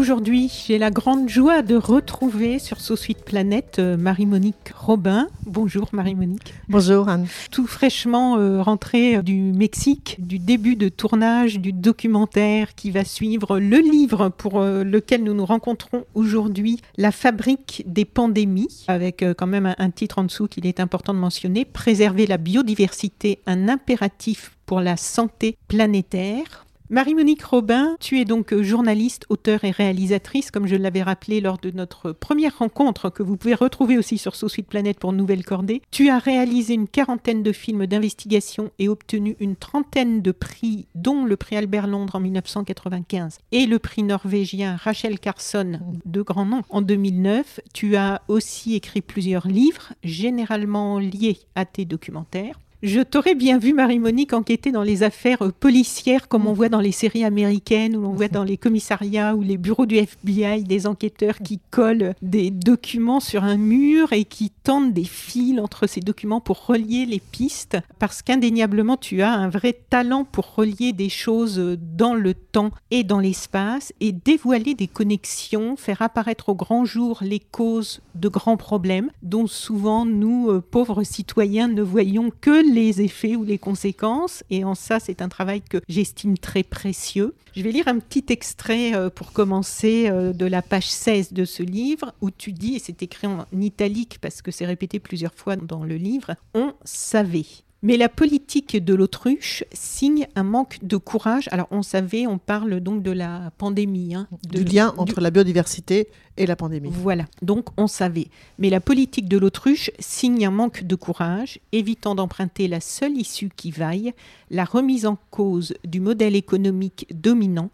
Aujourd'hui, j'ai la grande joie de retrouver sur So Sweet Planète euh, Marie-Monique Robin. Bonjour Marie-Monique. Bonjour Anne. Tout fraîchement euh, rentrée euh, du Mexique, du début de tournage du documentaire qui va suivre le livre pour lequel nous nous rencontrons aujourd'hui, La fabrique des pandémies, avec quand même un titre en dessous qu'il est important de mentionner, Préserver la biodiversité, un impératif pour la santé planétaire. Marie-Monique Robin, tu es donc journaliste, auteure et réalisatrice, comme je l'avais rappelé lors de notre première rencontre, que vous pouvez retrouver aussi sur So Sweet Planet pour Nouvelle Cordée. Tu as réalisé une quarantaine de films d'investigation et obtenu une trentaine de prix, dont le prix Albert Londres en 1995 et le prix norvégien Rachel Carson, de grand nom, en 2009. Tu as aussi écrit plusieurs livres, généralement liés à tes documentaires. Je t'aurais bien vu, Marie-Monique, enquêter dans les affaires euh, policières comme on voit dans les séries américaines ou on voit dans les commissariats ou les bureaux du FBI des enquêteurs qui collent des documents sur un mur et qui tendent des fils entre ces documents pour relier les pistes parce qu'indéniablement tu as un vrai talent pour relier des choses dans le temps et dans l'espace et dévoiler des connexions, faire apparaître au grand jour les causes de grands problèmes dont souvent nous, euh, pauvres citoyens, ne voyons que les effets ou les conséquences. Et en ça, c'est un travail que j'estime très précieux. Je vais lire un petit extrait euh, pour commencer euh, de la page 16 de ce livre où tu dis, et c'est écrit en italique parce que c'est répété plusieurs fois dans le livre, on savait. Mais la politique de l'autruche signe un manque de courage. Alors on savait, on parle donc de la pandémie. Hein, du lien entre la biodiversité et la pandémie. Voilà, donc on savait. Mais la politique de l'autruche signe un manque de courage, évitant d'emprunter la seule issue qui vaille, la remise en cause du modèle économique dominant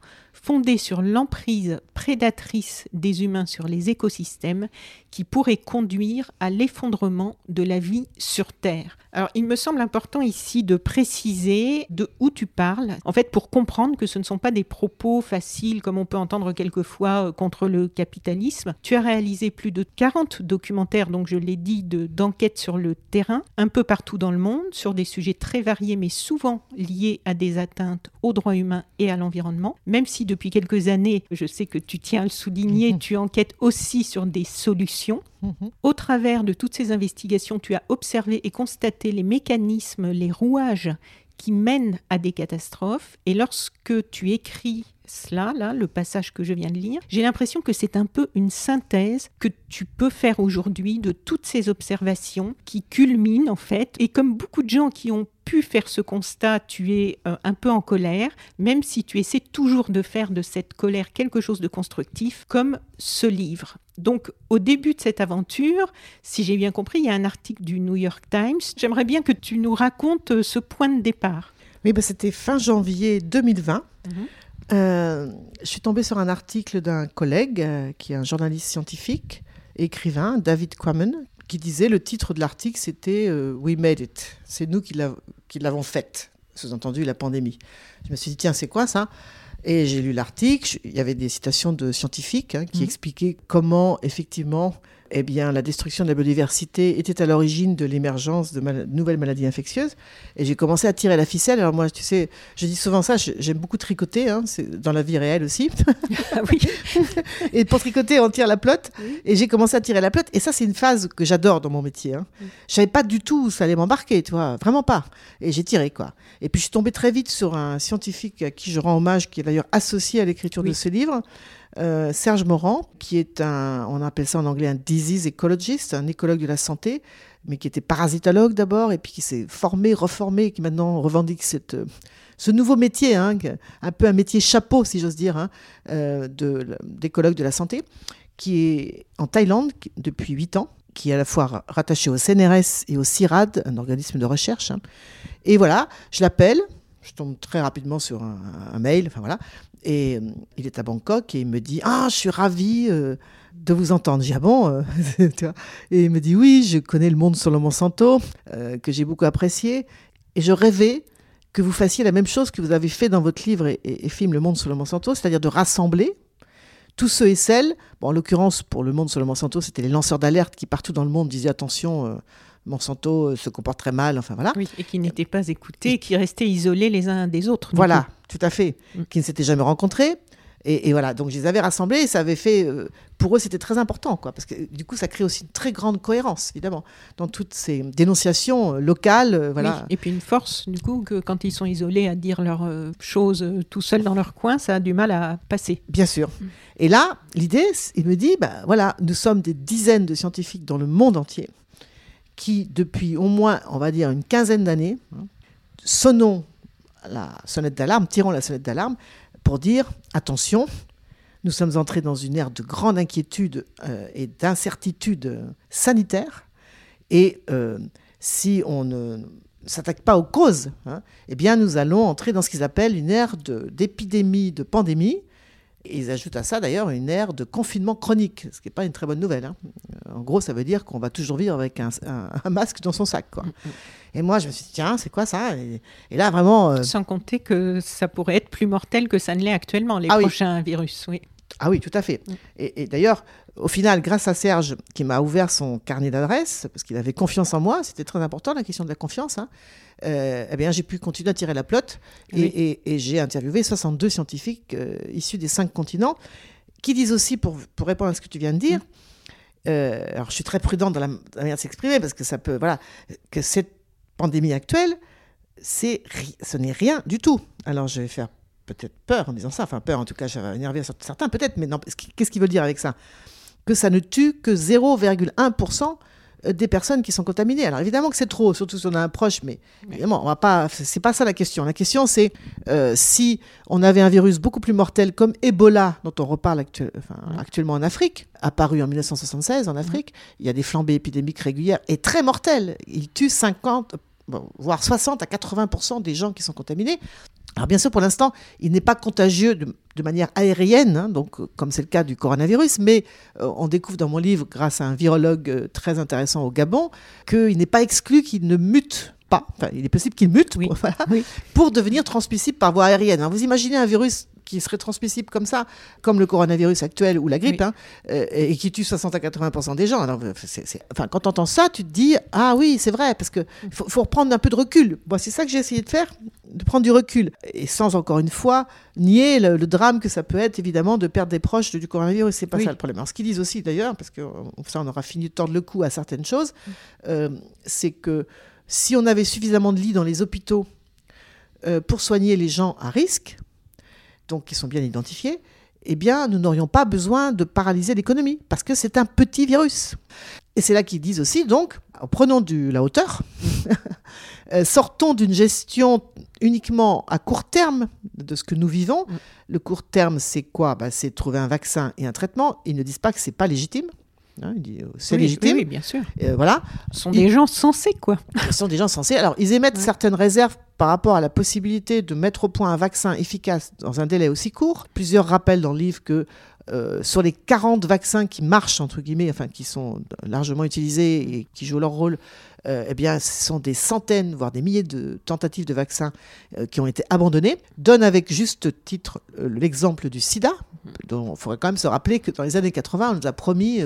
fondé sur l'emprise prédatrice des humains sur les écosystèmes qui pourrait conduire à l'effondrement de la vie sur Terre. Alors il me semble important ici de préciser de où tu parles, en fait pour comprendre que ce ne sont pas des propos faciles comme on peut entendre quelquefois euh, contre le capitalisme. Tu as réalisé plus de 40 documentaires, donc je l'ai dit, d'enquêtes sur le terrain, un peu partout dans le monde, sur des sujets très variés mais souvent liés à des atteintes aux droits humains et à l'environnement, même si depuis quelques années, je sais que tu tiens à le souligner, mhm. tu enquêtes aussi sur des solutions. Mhm. Au travers de toutes ces investigations, tu as observé et constaté les mécanismes, les rouages qui mènent à des catastrophes. Et lorsque tu écris cela, là, le passage que je viens de lire, j'ai l'impression que c'est un peu une synthèse que tu peux faire aujourd'hui de toutes ces observations qui culminent en fait. Et comme beaucoup de gens qui ont pu faire ce constat, tu es euh, un peu en colère, même si tu essaies toujours de faire de cette colère quelque chose de constructif, comme ce livre. Donc, au début de cette aventure, si j'ai bien compris, il y a un article du New York Times. J'aimerais bien que tu nous racontes euh, ce point de départ. Oui, bah, c'était fin janvier 2020. Euh, je suis tombée sur un article d'un collègue euh, qui est un journaliste scientifique, écrivain, David Quammen, qui disait le titre de l'article c'était euh, We Made It. C'est nous qui l'avons faite, sous-entendu la pandémie. Je me suis dit tiens, c'est quoi ça? Et j'ai lu l'article, il y avait des citations de scientifiques hein, qui mmh. expliquaient comment effectivement eh bien, la destruction de la biodiversité était à l'origine de l'émergence de nouvelles maladies infectieuses. Et j'ai commencé à tirer la ficelle. Alors moi, tu sais, je dis souvent ça, j'aime beaucoup tricoter, hein, dans la vie réelle aussi. Ah oui. et pour tricoter, on tire la pelote. Et j'ai commencé à tirer la pelote. Et ça, c'est une phase que j'adore dans mon métier. Hein. Je savais pas du tout où ça allait m'embarquer, tu vois, vraiment pas. Et j'ai tiré, quoi. Et puis, je suis tombée très vite sur un scientifique à qui je rends hommage, qui est d'ailleurs associé à l'écriture de ce livre, euh, Serge Morand, qui est un, on appelle ça en anglais un disease ecologist, un écologue de la santé, mais qui était parasitologue d'abord, et puis qui s'est formé, reformé, qui maintenant revendique cette, euh, ce nouveau métier, hein, un peu un métier chapeau, si j'ose dire, hein, euh, d'écologue de la santé, qui est en Thaïlande depuis 8 ans, qui est à la fois rattaché au CNRS et au CIRAD, un organisme de recherche. Hein. Et voilà, je l'appelle, je tombe très rapidement sur un, mail, enfin voilà, et euh, il est à Bangkok et il me dit Ah, je suis ravi euh, de vous entendre. J'ai ah bon Et il me dit Oui, je connais le monde sur le Monsanto, que j'ai beaucoup apprécié, et je rêvais que vous fassiez la même chose que vous avez fait dans votre livre et, film Le Monde sur le Monsanto, c'est-à-dire de rassembler tous ceux et celles, bon, en l'occurrence pour Le Monde sur le Monsanto, c'était les lanceurs d'alerte qui partout dans le monde disaient attention, euh, Monsanto euh, se comporte très mal, enfin voilà. Oui, et qui n'étaient pas écoutés, qui restaient isolés les uns des autres. Voilà, tout à fait, mm. qui ne s'étaient jamais rencontrés. Et, voilà, donc je les avais rassemblés et ça avait fait, euh, pour eux c'était très important, quoi, parce que du coup ça crée aussi une très grande cohérence, évidemment, dans toutes ces dénonciations euh, locales. Voilà. et puis une force, du coup, que quand ils sont isolés à dire leurs choses tout seuls dans leur coin, ça a du mal à passer. Bien sûr. Mm. Et là, l'idée, il me dit, bah, voilà, nous sommes des dizaines de scientifiques dans le monde entier qui, depuis au moins, on va dire, une quinzaine d'années, hein, sonnons la sonnette d'alarme, tirons la sonnette d'alarme pour dire attention, nous sommes entrés dans une ère de grande inquiétude euh, et d'incertitude sanitaire. Et euh, si on ne s'attaque pas aux causes, hein, eh bien nous allons entrer dans ce qu'ils appellent une ère d'épidémie, de, pandémie. Et ils ajoutent à ça d'ailleurs une ère de confinement chronique, ce qui n'est pas une très bonne nouvelle. Hein. En gros, ça veut dire qu'on va toujours vivre avec un, masque dans son sac. Quoi. Mm, mm. Et moi, je me suis dit, tiens, c'est quoi ça? Et, là, vraiment. Euh, Sans compter que ça pourrait être plus mortel que ça ne l'est actuellement, les ah prochains virus. Oui. Ah oui, tout à fait. Mm. Et, d'ailleurs, au final, grâce à Serge, qui m'a ouvert son carnet d'adresses, parce qu'il avait confiance en moi, c'était très important la question de la confiance, hein, euh, eh bien, j'ai pu continuer à tirer la plotte et, j'ai interviewé 62 scientifiques euh, issus des cinq continents qui disent aussi, pour, pour, répondre à ce que tu viens de dire, mm. alors je suis très prudente dans la, manière de s'exprimer parce que ça peut, voilà, que cette pandémie actuelle, c'est ce n'est rien du tout. Alors je vais faire peut-être peur en disant ça, enfin peur en tout cas, ça va énerver certains peut-être, mais non, qu'est-ce qu'il veut dire avec ça? Que ça ne tue que 0,1% euh, des personnes qui sont contaminées. Alors évidemment que c'est trop, surtout si on a un proche, mais évidemment, on va pas. C'est pas ça la question. La question, c'est euh, si on avait un virus beaucoup plus mortel comme Ebola, dont on reparle actuellement en Afrique, apparu en 1976 en Afrique, il y a des flambées épidémiques régulières et très mortelles. Il tue 50, voire 60 à 80% des gens qui sont contaminés. Alors bien sûr, pour l'instant, il n'est pas contagieux de, manière aérienne, hein, donc euh, comme c'est le cas du coronavirus, mais euh, on découvre dans mon livre, grâce à un virologue euh, très intéressant au Gabon, qu'il n'est pas exclu qu'il ne mute pas. Enfin, il est possible qu'il mute pour, devenir transmissible par voie aérienne. vous imaginez un virus qui serait transmissible comme ça, comme le coronavirus actuel ou la grippe, hein, et qui tue 60 à 80% des gens. Alors, Enfin, quand tu entends ça, tu te dis ah oui, c'est vrai, parce que faut, faut reprendre un peu de recul. Bon, c'est ça que j'ai essayé de faire de prendre du recul et sans encore une fois nier le, drame que ça peut être évidemment de perdre des proches du coronavirus. C'est pas ça le problème. Alors, ce qu'ils disent aussi d'ailleurs, parce que ça on aura fini de tordre le cou à certaines choses, mm. euh, c'est que si on avait suffisamment de lits dans les hôpitaux euh, pour soigner les gens à risque, donc qui sont bien identifiés, eh bien, nous n'aurions pas besoin de paralyser l'économie, parce que c'est un petit virus. Et c'est là qu'ils disent aussi, donc, prenons de la hauteur, euh, sortons d'une gestion uniquement à court terme de ce que nous vivons. Mm. Le court terme, c'est quoi? Bah, C'est trouver un vaccin et un traitement. Ils ne disent pas que c'est pas légitime. Hein, euh, c'est légitime. Oui, bien sûr. Euh, voilà. Ce sont des gens sensés, quoi. Ce sont des gens sensés. Alors, ils émettent certaines réserves par rapport à la possibilité de mettre au point un vaccin efficace dans un délai aussi court. Plusieurs rappellent dans le livre que euh, sur les 40 vaccins qui marchent, entre guillemets, enfin qui sont largement utilisés et qui jouent leur rôle, eh bien, ce sont des centaines, voire des milliers de tentatives de vaccins euh, qui ont été abandonnées. Donne avec juste titre l'exemple du sida, dont il faudrait quand même se rappeler que dans les années 80, on nous a promis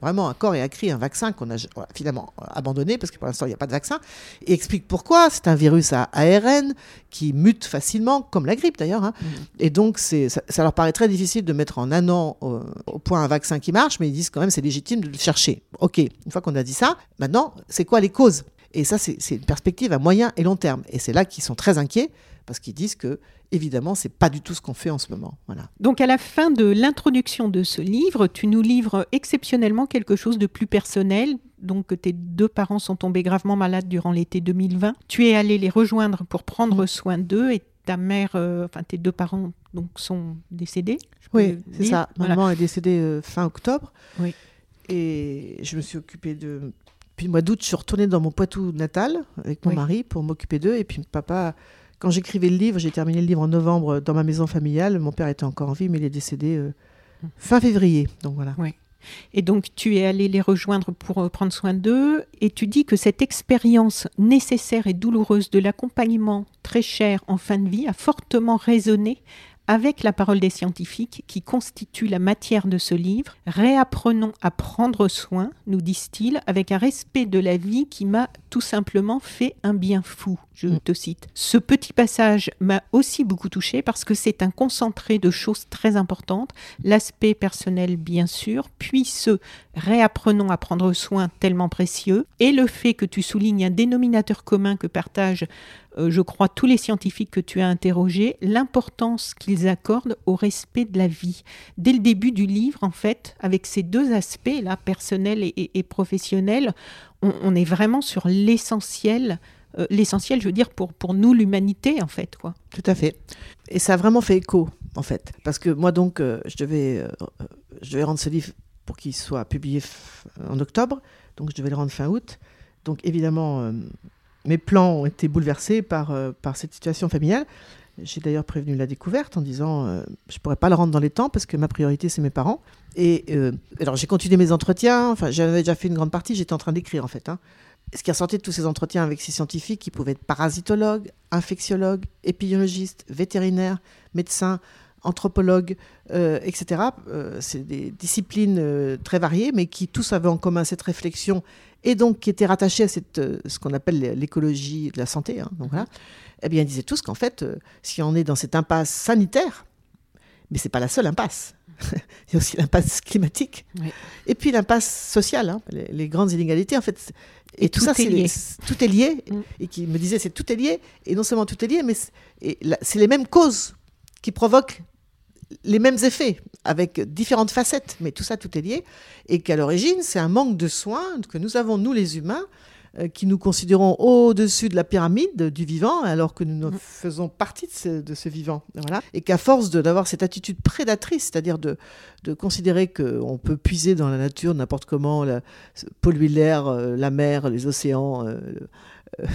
vraiment un corps et à cri un vaccin qu'on a finalement abandonné, parce que pour l'instant, il n'y a pas de vaccin, et explique pourquoi. C'est un virus à ARN qui mute facilement, comme la grippe d'ailleurs. Hein. Mmh. Et donc, ça, ça leur paraît très difficile de mettre en un an au, point un vaccin qui marche, mais ils disent quand même c'est légitime de le chercher. Ok, une fois qu'on a dit ça, maintenant, c'est quoi les causes? Et ça, c'est une perspective à moyen et long terme. Et c'est là qu'ils sont très inquiets parce qu'ils disent que évidemment, c'est pas du tout ce qu'on fait en ce moment. Voilà. Donc, à la fin de l'introduction de ce livre, tu nous livres exceptionnellement quelque chose de plus personnel, donc tes deux parents sont tombés gravement malades durant l'été 2020. Tu es allé les rejoindre pour prendre soin d'eux et ta mère, euh, enfin tes deux parents donc sont décédés. Oui, c'est ça. Maman est décédée euh, fin octobre. Oui. Et je me suis occupée de. Puis le mois d'août, je suis retournée dans mon Poitou natal avec mon mari pour m'occuper d'eux. Et puis papa, quand j'écrivais le livre, j'ai terminé le livre en novembre dans ma maison familiale. Mon père était encore en vie, mais il est décédé euh, hum. fin février. Donc voilà. Oui. Et donc tu es allé les rejoindre pour euh, prendre soin d'eux et tu dis que cette expérience nécessaire et douloureuse de l'accompagnement très cher en fin de vie a fortement résonné avec la parole des scientifiques qui constitue la matière de ce livre, réapprenons à prendre soin, nous disent-ils, avec un respect de la vie qui m'a tout simplement fait un bien fou. Je mm. te cite. Ce petit passage m'a aussi beaucoup touché parce que c'est un concentré de choses très importantes, l'aspect personnel bien sûr, puis ce réapprenons à prendre soin tellement précieux, et le fait que tu soulignes un dénominateur commun que partagent euh, je crois, tous les scientifiques que tu as interrogés, l'importance qu'ils accordent au respect de la vie. Dès le début du livre, en fait, avec ces deux aspects, là, personnel et, professionnel, on, est vraiment sur l'essentiel. Euh, l'essentiel, je veux dire, pour, pour nous, l'humanité, en fait. Quoi. Tout à fait. Et ça a vraiment fait écho, en fait. Parce que moi, donc, euh, je, devais, je devais rendre ce livre pour qu'il soit publié en octobre. Donc, je devais le rendre fin août. Donc, évidemment, mes plans ont été bouleversés par, euh, par cette situation familiale. J'ai d'ailleurs prévenu la découverte en disant euh, je pourrais pas le rendre dans les temps parce que ma priorité c'est mes parents. Et euh, alors j'ai continué mes entretiens. Enfin, j'avais déjà fait une grande partie. J'étais en train d'écrire en fait. Hein. Ce qui a sorti de tous ces entretiens avec ces scientifiques qui pouvaient être parasitologues, infectiologues, épidémiologistes, vétérinaires, médecins, anthropologues, etc. c'est des disciplines très variées, mais qui tous avaient en commun cette réflexion et donc qui était rattaché à cette, euh, ce qu'on appelle l'écologie de la santé, hein, donc voilà, eh bien, ils disaient tous qu'en fait, euh, si on est dans cette impasse sanitaire, mais c'est pas la seule impasse. Il y a aussi l'impasse climatique. Et puis l'impasse sociale, hein, les, grandes inégalités, en fait. Et, tout, ça, est lié. tout est lié. Mm. Et qui me disait, c'est tout est lié. Et non seulement tout est lié, mais c'est les mêmes causes qui provoquent les mêmes effets, avec différentes facettes, mais tout ça, tout est lié, et qu'à l'origine, c'est un manque de soins que nous avons, nous les humains, qui nous considérons au-dessus de la pyramide du vivant, alors que nous mm. faisons partie de ce, vivant. Voilà. Et qu'à force d'avoir cette attitude prédatrice, c'est-à-dire de, de considérer qu'on peut puiser dans la nature n'importe comment, la, polluer l'air, euh, la mer, les océans, euh,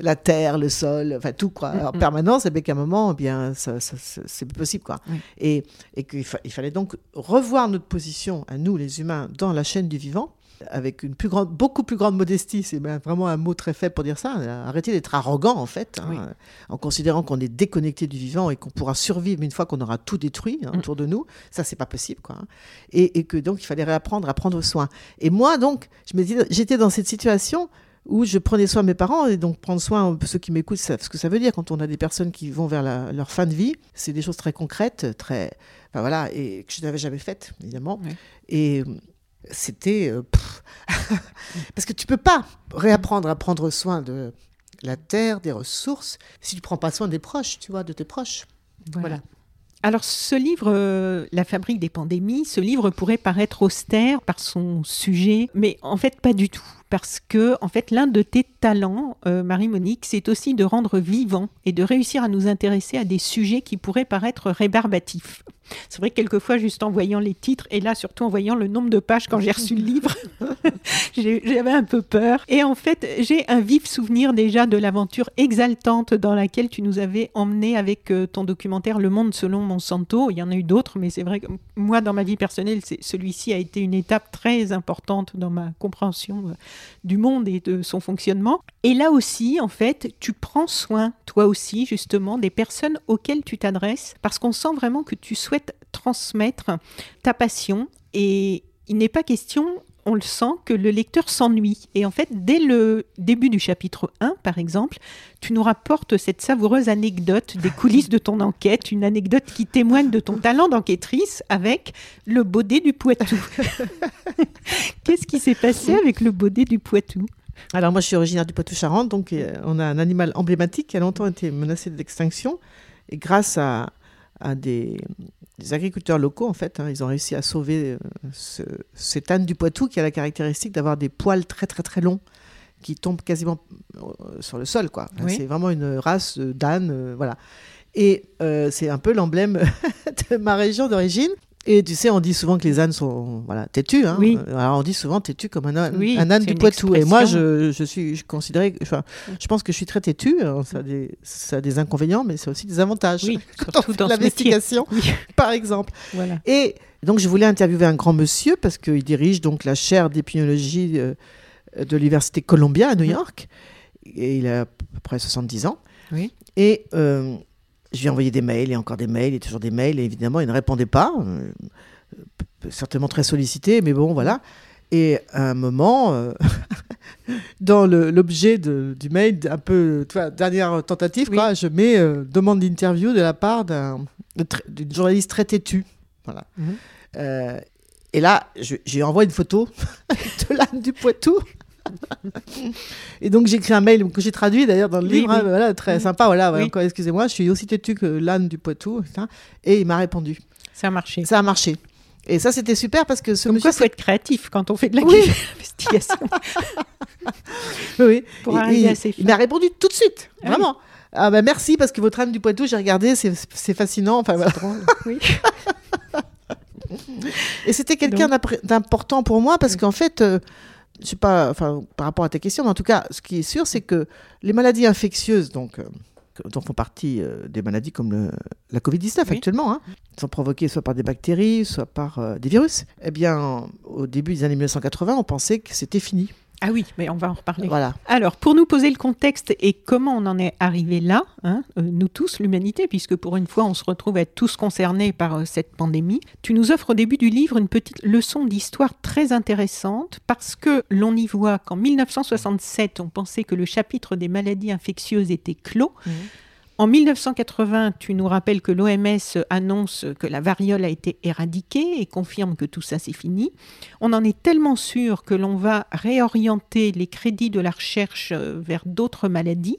la terre, le sol, enfin tout quoi, en permanence, et bien qu'à un moment, eh bien, ça, c'est possible quoi. Et, et qu'il fallait donc revoir notre position à nous les humains dans la chaîne du vivant avec une plus grande, beaucoup plus grande modestie, c'est vraiment un mot très faible pour dire ça, arrêter d'être arrogant en fait, hein, en considérant qu'on est déconnecté du vivant et qu'on pourra survivre une fois qu'on aura tout détruit hein, mm. autour de nous, ça c'est pas possible quoi. Hein. Et, et, que donc il fallait réapprendre à prendre soin. Et moi donc, j'étais dans cette situation où je prenais soin de mes parents et donc prendre soin ceux qui m'écoutent ce que ça veut dire quand on a des personnes qui vont vers leur fin de vie c'est des choses très concrètes très enfin voilà et que je n'avais jamais faites évidemment et c'était euh, parce que tu peux pas réapprendre à prendre soin de la terre des ressources si tu prends pas soin des proches tu vois de tes proches. Voilà. Alors ce livre, euh, La fabrique des pandémies, ce livre pourrait paraître austère par son sujet, mais en fait pas du tout parce que en fait l'un de tes talents, euh, Marie-Monique, c'est aussi de rendre vivant et de réussir à nous intéresser à des sujets qui pourraient paraître rébarbatifs. C'est vrai que quelquefois, juste en voyant les titres, et là surtout en voyant le nombre de pages quand j'ai reçu le livre, j'avais un peu peur. Et en fait, j'ai un vif souvenir déjà de l'aventure exaltante dans laquelle tu nous avais emmené avec euh, ton documentaire Le Monde selon Monsanto. Il y en a eu d'autres, mais c'est vrai que moi, dans ma vie personnelle, celui-ci a été une étape très importante dans ma compréhension euh, du monde et de son fonctionnement. Et là aussi, en fait, tu prends soin, toi aussi, justement, des personnes auxquelles tu t'adresses, parce qu'on sent vraiment que tu souhaites transmettre ta passion. Et il n'est pas question on le sent que le lecteur s'ennuie. Et en fait, dès le début du chapitre 1, par exemple, tu nous rapportes cette savoureuse anecdote des coulisses de ton enquête, une anecdote qui témoigne de ton talent d'enquêtrice avec le baudet du Poitou. Qu'est-ce qui s'est passé avec le baudet du Poitou? Alors moi je suis originaire du Poitou-Charentes, donc euh, on a un animal emblématique qui a longtemps été menacé d'extinction. Et grâce à, à des, agriculteurs locaux, en fait. Hein. ils ont réussi à sauver ce, cet âne du Poitou qui a la caractéristique d'avoir des poils très très très longs qui tombent quasiment sur le sol. quoi. C'est vraiment une race d'âne. voilà. Et c'est un peu l'emblème de ma région d'origine. Et tu sais, on dit souvent que les ânes sont voilà, têtus. Hein. Oui. Alors on dit souvent têtu comme un âne, un âne du Poitou. Et moi, je, je suis je considérais, enfin, je pense que je suis très têtu. ça, a des, ça a des inconvénients, mais c'est aussi des avantages. Oui, surtout dans l'investigation, par exemple. Voilà. Et donc, je voulais interviewer un grand monsieur parce qu'il dirige donc la chaire d'épidémiologie euh, de l'université Columbia à New York. Et il a à peu près 70 ans. Oui. Et euh, je lui ai envoyé des mails et encore des mails et toujours des mails. Et évidemment, il ne répondait pas. Euh, certainement très sollicité, mais bon, voilà. Et à un moment, euh, dans l'objet du mail, un peu, tu vois, dernière tentative, quoi, je mets euh, demande d'interview de la part d'une journaliste très têtue. Voilà. Mhm. et là, j'ai envoyé une photo de l'âne du Poitou et donc j'ai écrit un mail que j'ai traduit d'ailleurs dans le livre, hein, voilà, très sympa. Voilà, excusez-moi, je suis aussi têtu que l'âne du Poitou. Et il m'a répondu. Ça a marché. Ça a marché. Et ça, c'était super parce que ce Comme monsieur. il faut être créatif quand on fait de l'investigation. oui. Pour arriver à ces Il m'a répondu tout de suite, ah vraiment. Ah bah merci parce que votre âne du Poitou, j'ai regardé, c'est fascinant. Enfin voilà. Oui. Et c'était quelqu'un d'important pour moi parce qu'en fait, euh, je sais pas, enfin, par rapport à ta question, mais en tout cas, ce qui est sûr, c'est que les maladies infectieuses, donc, euh, dont font partie euh, des maladies comme le, la Covid-19 actuellement, hein, sont provoquées soit par des bactéries, soit par euh, des virus. Eh bien, au début des années 1980, on pensait que c'était fini. Ah oui, mais on va en reparler. Voilà. Alors, pour nous poser le contexte et comment on en est arrivé là, hein, euh, nous tous, l'humanité, puisque pour une fois on se retrouve à être tous concernés par euh, cette pandémie, tu nous offres au début du livre une petite leçon d'histoire très intéressante parce que l'on y voit qu'en 1967, on pensait que le chapitre des maladies infectieuses était clos. Mmh. En 1980, tu nous rappelles que l'OMS annonce que la variole a été éradiquée et confirme que tout ça c'est fini. On en est tellement sûr que l'on va réorienter les crédits de la recherche euh, vers d'autres maladies.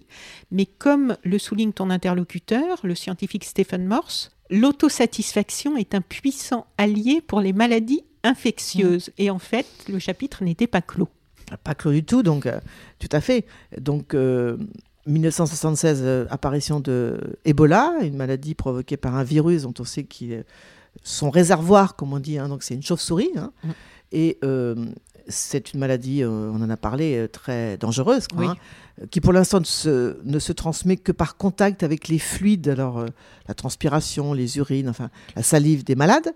Mais comme le souligne ton interlocuteur, le scientifique Stephen Morse, l'autosatisfaction est un puissant allié pour les maladies infectieuses. Et en fait, le chapitre n'était pas clos. Pas clos du tout, donc euh, tout à fait. Donc euh, 1976, euh, apparition de Ebola, une maladie provoquée par un virus dont on sait qu'il est son réservoir, comme on dit, hein, donc c'est une chauve-souris. Hein. Mm. Et euh, c'est une maladie, euh, on en a parlé, très dangereuse, hein, qui pour l'instant ne se, ne se, transmet que par contact avec les fluides, alors la transpiration, les urines, enfin la salive des malades.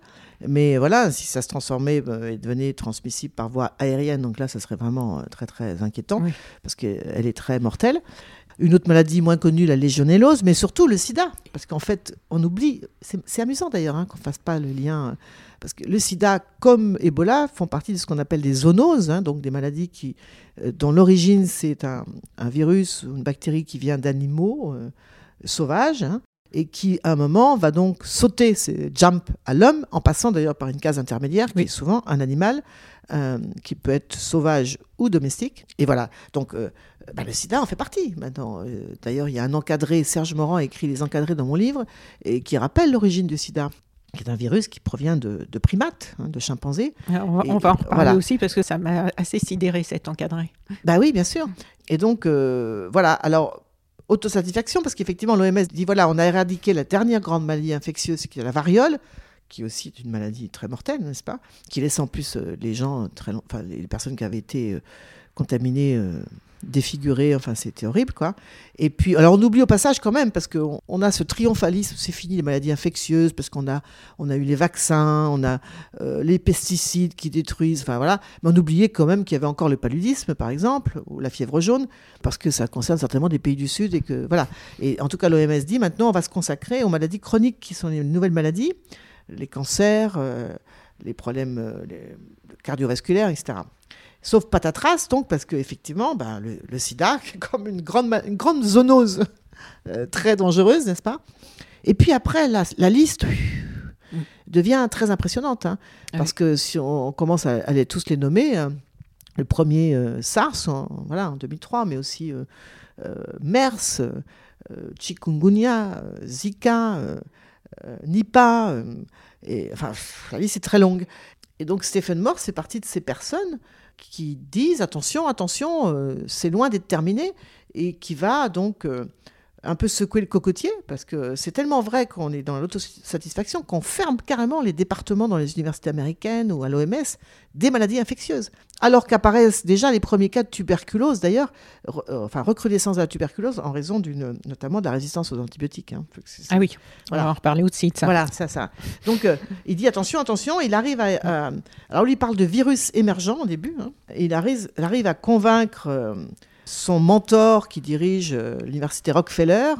Mais voilà, si ça se transformait et devenait transmissible par voie aérienne, donc là, ça serait vraiment très très inquiétant, parce qu'elle est très mortelle une autre maladie moins connue, la légionellose, mais surtout le sida. Parce qu'en fait, on oublie, c'est amusant d'ailleurs hein, qu'on ne fasse pas le lien, parce que le sida, comme Ebola, font partie de ce qu'on appelle des zoonoses, hein, donc des maladies qui, euh, dont l'origine c'est un, virus ou une bactérie qui vient d'animaux euh, sauvages. Hein, et qui, à un moment, va donc sauter, jump à l'homme, en passant d'ailleurs par une case intermédiaire, qui est souvent un animal euh, qui peut être sauvage ou domestique. Et voilà, donc bah, le sida en fait partie maintenant. Euh, d'ailleurs, il y a un encadré, Serge Morand a écrit les encadrés dans mon livre, et qui rappelle l'origine du sida qui est un virus qui provient de, primates, hein, de chimpanzés. Ah, on va, en reparler aussi parce que ça m'a assez sidéré cet encadré. Bah oui, bien sûr. Et donc, euh, voilà. Alors, autosatisfaction, parce qu'effectivement, l'OMS dit voilà, on a éradiqué la dernière grande maladie infectieuse, qui est la variole, qui aussi est une maladie très mortelle, n'est-ce pas? Qui laisse en plus euh, les gens, très enfin, les personnes qui avaient été contaminées défiguré, enfin c'était horrible quoi. Et puis, alors on oublie au passage quand même, parce qu'on on a ce triomphalisme, c'est fini les maladies infectieuses, parce qu'on a, on a eu les vaccins, on a euh, les pesticides qui détruisent, enfin voilà. Mais on oubliait quand même qu'il y avait encore le paludisme par exemple, ou la fièvre jaune, parce que ça concerne certainement des pays du Sud et que voilà. Et en tout cas l'OMS dit maintenant on va se consacrer aux maladies chroniques qui sont les nouvelles maladies, les cancers, euh, les problèmes euh, cardiovasculaires, etc. Sauf patatras, donc, parce qu'effectivement, ben, le, sida, est comme une grande, une grande zoonose euh, très dangereuse, n'est-ce pas? Et puis après, la, liste mm. devient très impressionnante, hein, ah parce que si on, commence à, aller tous les nommer, euh, le premier euh, SARS, en, voilà, en 2003, mais aussi MERS, chikungunya, Zika, ni pas. et, enfin, la liste est très longue. Et donc Stephen Morse fait partie de ces personnes qui disent attention, attention, c'est loin d'être terminé, et qui va donc un peu secouer le cocotier, parce que c'est tellement vrai qu'on est dans l'autosatisfaction qu'on ferme carrément les départements dans les universités américaines ou à l'OMS des maladies infectieuses. Alors qu'apparaissent déjà les premiers cas de tuberculose, d'ailleurs, euh, enfin recrudescence de la tuberculose en raison d'une, notamment de la résistance aux antibiotiques. Hein. Ah oui, voilà. on va en reparler aussi de ça. Voilà, ça, ça. Donc euh, il dit attention, attention, il arrive à, Alors lui parle de virus émergent au début, hein. il, arrive, il arrive à convaincre... Euh, son mentor qui dirige euh, l'université Rockefeller,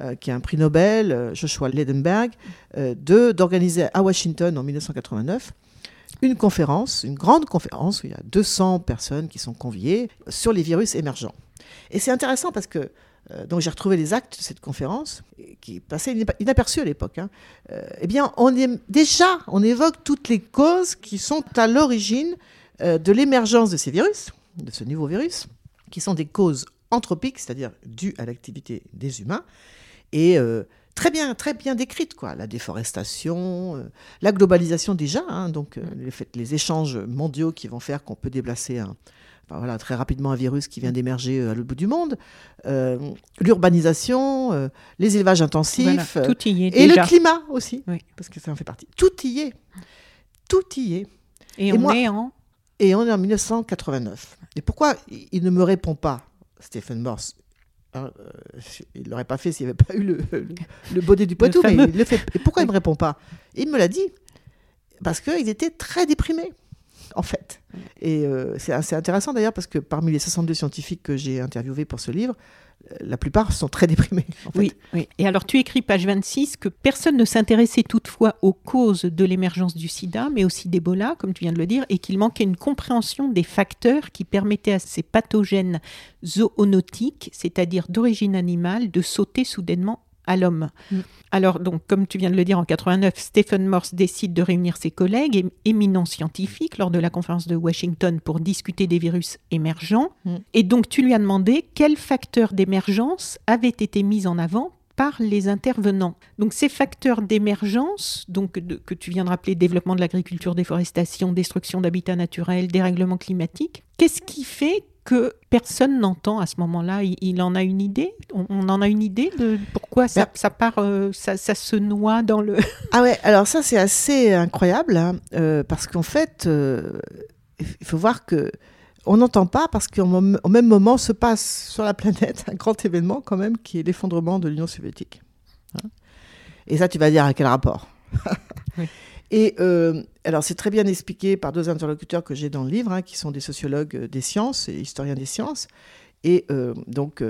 euh, qui a un prix Nobel, euh, Joshua Leidenberg, d'organiser à Washington en 1989 une conférence, une grande conférence où il y a 200 personnes qui sont conviées sur les virus émergents. Et c'est intéressant parce que donc j'ai retrouvé les actes de cette conférence qui passaient inaperçus à l'époque. Hein. eh bien, déjà, on évoque toutes les causes qui sont à l'origine de l'émergence de ces virus, de ce nouveau virus qui sont des causes anthropiques, c'est-à-dire dues à l'activité des humains, et euh, très bien, très bien décrites, quoi. La déforestation, euh, la globalisation déjà, hein, donc euh, les, les, échanges mondiaux qui vont faire qu'on peut déplacer un, voilà, très rapidement un virus qui vient d'émerger à l'autre bout du monde, l'urbanisation, les élevages intensifs, tout y est et le climat aussi, parce que ça en fait partie. Tout y est, tout y est. Et, on est en et on est en 1989. Et pourquoi il ne me répond pas, Stephen Morse? Hein, euh, Il ne l'aurait pas fait s'il n'y avait pas eu le, le, bonnet du Poitou, mais il le fait. Et pourquoi il ne me répond pas? Il me l'a dit. Parce qu'il était très déprimé, en fait. Et euh, c'est assez intéressant d'ailleurs, parce que parmi les 62 scientifiques que j'ai interviewés pour ce livre, la plupart sont très déprimés. oui, oui. Et alors tu écris page 26 que personne ne s'intéressait toutefois aux causes de l'émergence du sida, mais aussi d'Ebola, comme tu viens de le dire, et qu'il manquait une compréhension des facteurs qui permettaient à ces pathogènes zoonotiques, c'est-à-dire d'origine animale, de sauter soudainement à l'homme. Mm. Alors, donc, comme tu viens de le dire, en 89, Stephen Morse décide de réunir ses collègues éminents scientifiques lors de la conférence de Washington pour discuter des virus émergents. Mm. Et donc, tu lui as demandé quels facteurs d'émergence avaient été mis en avant par les intervenants. Donc ces facteurs d'émergence, donc que tu viens de rappeler, développement de l'agriculture, déforestation, destruction d'habitats naturels, dérèglement climatique, qu'est-ce qui fait que personne n'entend à ce moment-là. Il, en a une idée? On, en a une idée de pourquoi ça, ben part, euh, ça, se noie dans le... ah ouais, alors ça c'est assez incroyable, hein, euh, parce qu'en fait, euh, il faut voir que on n'entend pas parce qu'au même moment se passe sur la planète un grand événement quand même qui est l'effondrement de l'Union soviétique. Hein. Et ça, tu vas dire à quel rapport? Oui. Et euh, alors, c'est très bien expliqué par deux interlocuteurs que j'ai dans le livre, hein, qui sont des sociologues euh, des sciences et historiens des sciences. Et euh, donc,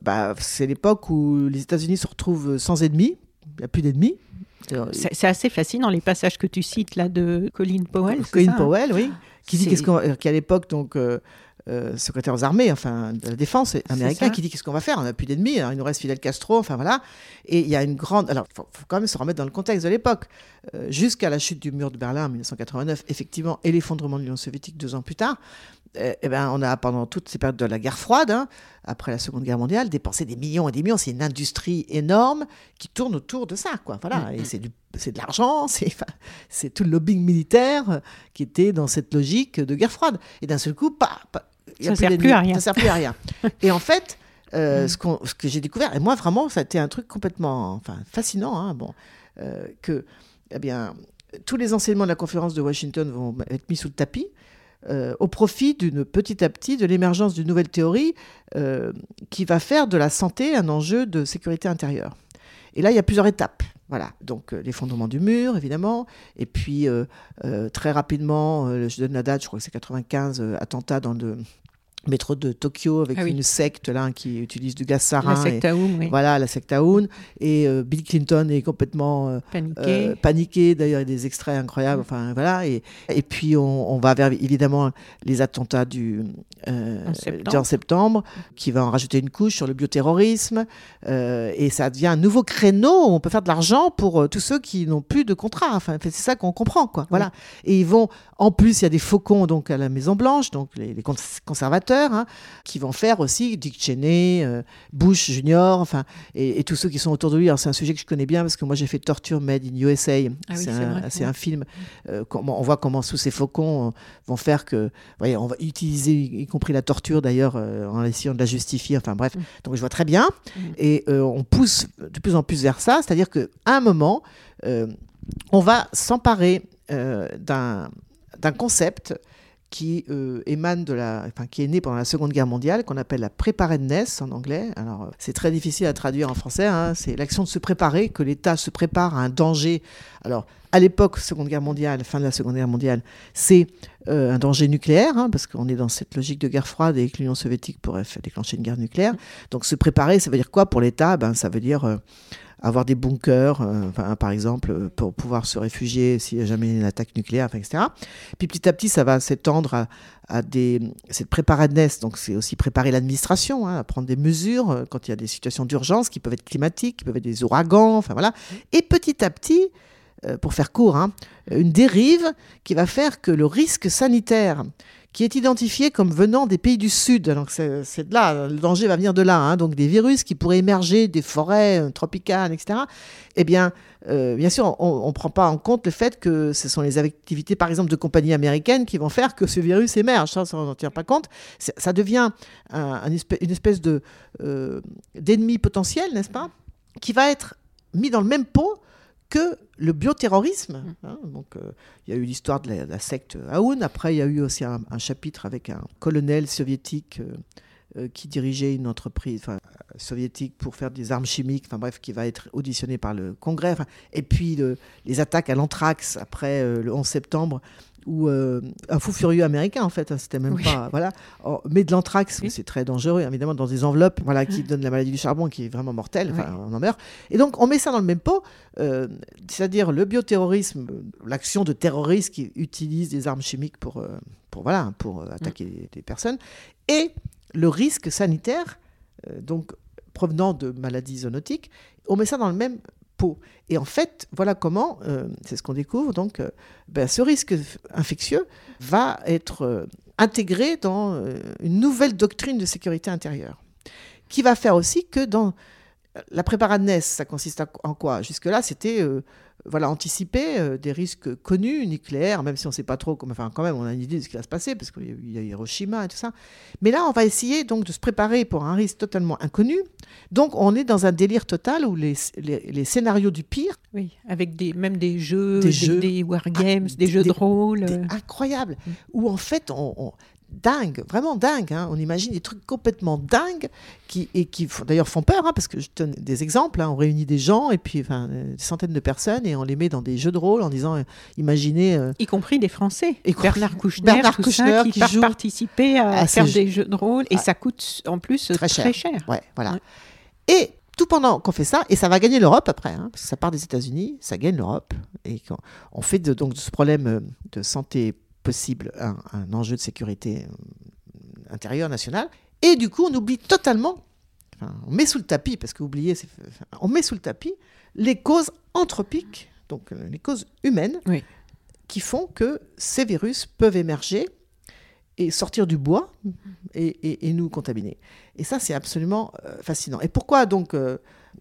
bah, c'est l'époque où les États-Unis se retrouvent sans ennemis. Il n'y a plus d'ennemis. C'est assez fascinant les passages que tu cites là de Colin Powell. Colin hein? Powell, oui, qui dit qu'à l'époque donc euh, secrétaire aux armées, enfin de la défense américain, qui dit qu'est-ce qu'on va faire On n'a plus d'ennemis, il nous reste Fidel Castro, enfin voilà. Et il y a une grande. Alors, il faut, quand même se remettre dans le contexte de l'époque. Euh, jusqu'à la chute du mur de Berlin en 1989, effectivement, et l'effondrement de l'Union soviétique deux ans plus tard, euh, eh ben, on a, pendant toutes ces périodes de la guerre froide, hein, après la Seconde Guerre mondiale, dépensé des millions et des millions. C'est une industrie énorme qui tourne autour de ça, quoi. Voilà. Mm, et mm. c'est c'est de l'argent, c'est tout le lobbying militaire qui était dans cette logique de guerre froide. Et d'un seul coup, pas, ça ne sert plus à rien. Ça sert plus à rien. et en fait, euh, ce, ce, que j'ai découvert, et moi vraiment, ça a été un truc complètement enfin, fascinant, hein, bon, euh, que eh bien, tous les enseignements de la conférence de Washington vont être mis sous le tapis. Euh, au profit d'une petit à petit de l'émergence d'une nouvelle théorie qui va faire de la santé un enjeu de sécurité intérieure. Et là, il y a plusieurs étapes. Voilà, donc l'effondrement du mur, évidemment, et puis très rapidement, je donne la date, je crois que c'est 95 attentats dans le métro de Tokyo avec ah une secte là qui utilise du gaz sarin. La secte Aoun, oui. Voilà, la secte Aoun. Et euh, Bill Clinton est complètement euh, paniqué. Euh, paniqué. D'ailleurs, il y a des extraits incroyables. Enfin, voilà. Et, et puis, on, on, va vers évidemment les attentats du en septembre. septembre. qui va en rajouter une couche sur le bioterrorisme. et ça devient un nouveau créneau où on peut faire de l'argent pour tous ceux qui n'ont plus de contrat. Enfin, c'est ça qu'on comprend, quoi. Voilà. Et ils vont, en plus, il y a des faucons donc à la Maison Blanche, donc les conservateurs hein, qui vont faire aussi Dick Cheney, euh, Bush Junior, enfin, et, tous ceux qui sont autour de lui. C'est un sujet que je connais bien parce que moi j'ai fait Torture Made in USA. Ah c'est un, film. Euh, on voit comment sous ces faucons euh, vont faire que, voyez, on va utiliser y compris la torture d'ailleurs en essayant de la justifier. Enfin bref, mm. donc je vois très bien. Mm. Et on pousse de plus en plus vers ça, c'est-à-dire qu'à un moment, on va s'emparer d'un concept qui euh, émane de la, enfin, qui est né pendant la Seconde Guerre mondiale, qu'on appelle la preparedness en anglais. Alors, euh, c'est très difficile à traduire en français. Hein. C'est l'action de se préparer, que l'État se prépare à un danger. Alors, à l'époque, Seconde Guerre mondiale, fin de la Seconde Guerre mondiale, c'est euh, un danger nucléaire, hein, parce qu'on est dans cette logique de guerre froide et que l'Union soviétique pourrait déclencher une guerre nucléaire. Donc, se préparer, ça veut dire quoi pour l'État? Ben, ça veut dire avoir des bunkers, euh, par exemple, pour pouvoir se réfugier s'il y a jamais une attaque nucléaire, etc. Puis petit à petit, ça va s'étendre à, cette préparedness. Donc c'est aussi préparer l'administration, hein, à prendre des mesures euh, quand il y a des situations d'urgence qui peuvent être climatiques, qui peuvent être des ouragans, enfin voilà. Et petit à petit, euh, pour faire court, hein, une dérive qui va faire que le risque sanitaire qui est identifié comme venant des pays du Sud. Donc c'est de là, le danger va venir de là. Hein. donc des virus qui pourraient émerger des forêts euh, tropicales, etc. Eh bien, euh, bien sûr, on ne prend pas en compte le fait que ce sont les activités, par exemple, de compagnies américaines qui vont faire que ce virus émerge. Ça, on n'en tient pas compte. Ça devient une espèce de euh, d'ennemi potentiel, n'est-ce pas, qui va être mis dans le même pot que le bioterrorisme. Mmh. Hein, donc, euh, il y a eu l'histoire de la, secte Aoun. Après, il y a eu aussi un, chapitre avec un colonel soviétique euh, euh, qui dirigeait une entreprise soviétique pour faire des armes chimiques. Enfin bref, qui va être auditionné par le Congrès. et puis les attaques à l'anthrax après le 11 septembre ou euh, un fou furieux américain en fait, hein, c'était même pas voilà. Oh, mais de l'anthrax, c'est très dangereux évidemment dans des enveloppes, voilà, qui donnent la maladie du charbon, qui est vraiment mortelle, on en meurt. Et donc on met ça dans le même pot, euh, c'est-à-dire le bioterrorisme, l'action de terroristes qui utilisent des armes chimiques pour euh, pour voilà pour attaquer des personnes, et le risque sanitaire, donc provenant de maladies zoonotiques, on met ça dans le même et en fait, voilà comment, euh, c'est ce qu'on découvre, donc euh, ben, ce risque infectieux va être euh, intégré dans une nouvelle doctrine de sécurité intérieure, qui va faire aussi que dans la préparadness, ça consiste en quoi? Jusque-là, c'était voilà, anticiper euh, des risques connus, nucléaires, même si on ne sait pas trop, enfin quand même on a une idée de ce qui va se passer, parce qu'il y a Hiroshima et tout ça. Mais là, on va essayer donc de se préparer pour un risque totalement inconnu. Donc on est dans un délire total où les, les, scénarios du pire... Oui, avec des, même des jeux, des, jeux, des wargames, ah, des, jeux de rôle. Incroyable, mm. où en fait on dingue, vraiment dingue. Hein. On imagine des trucs complètement dingues qui, et qui d'ailleurs font peur, hein, parce que je donne des exemples. Hein. On réunit des gens et puis enfin, des centaines de personnes et on les met dans des jeux de rôle en disant, euh, imaginez. Euh, y compris des Français. Et Bernard Kouchner, Bernard tout ça, qui, qui participer à, faire des jeux de rôle et ça coûte en plus très, cher. Ouais, voilà. Et tout pendant qu'on fait ça, et ça va gagner l'Europe après, parce que ça part des États-Unis, ça gagne l'Europe, et on fait de, donc de ce problème euh, de santé possible un, enjeu de sécurité euh, intérieure nationale. Et du coup, on oublie totalement, on met sous le tapis, parce que oublier, on met sous le tapis les causes anthropiques, donc euh, les causes humaines, qui font que ces virus peuvent émerger et sortir du bois et, nous contaminer. Et ça, c'est absolument euh, fascinant. Et pourquoi donc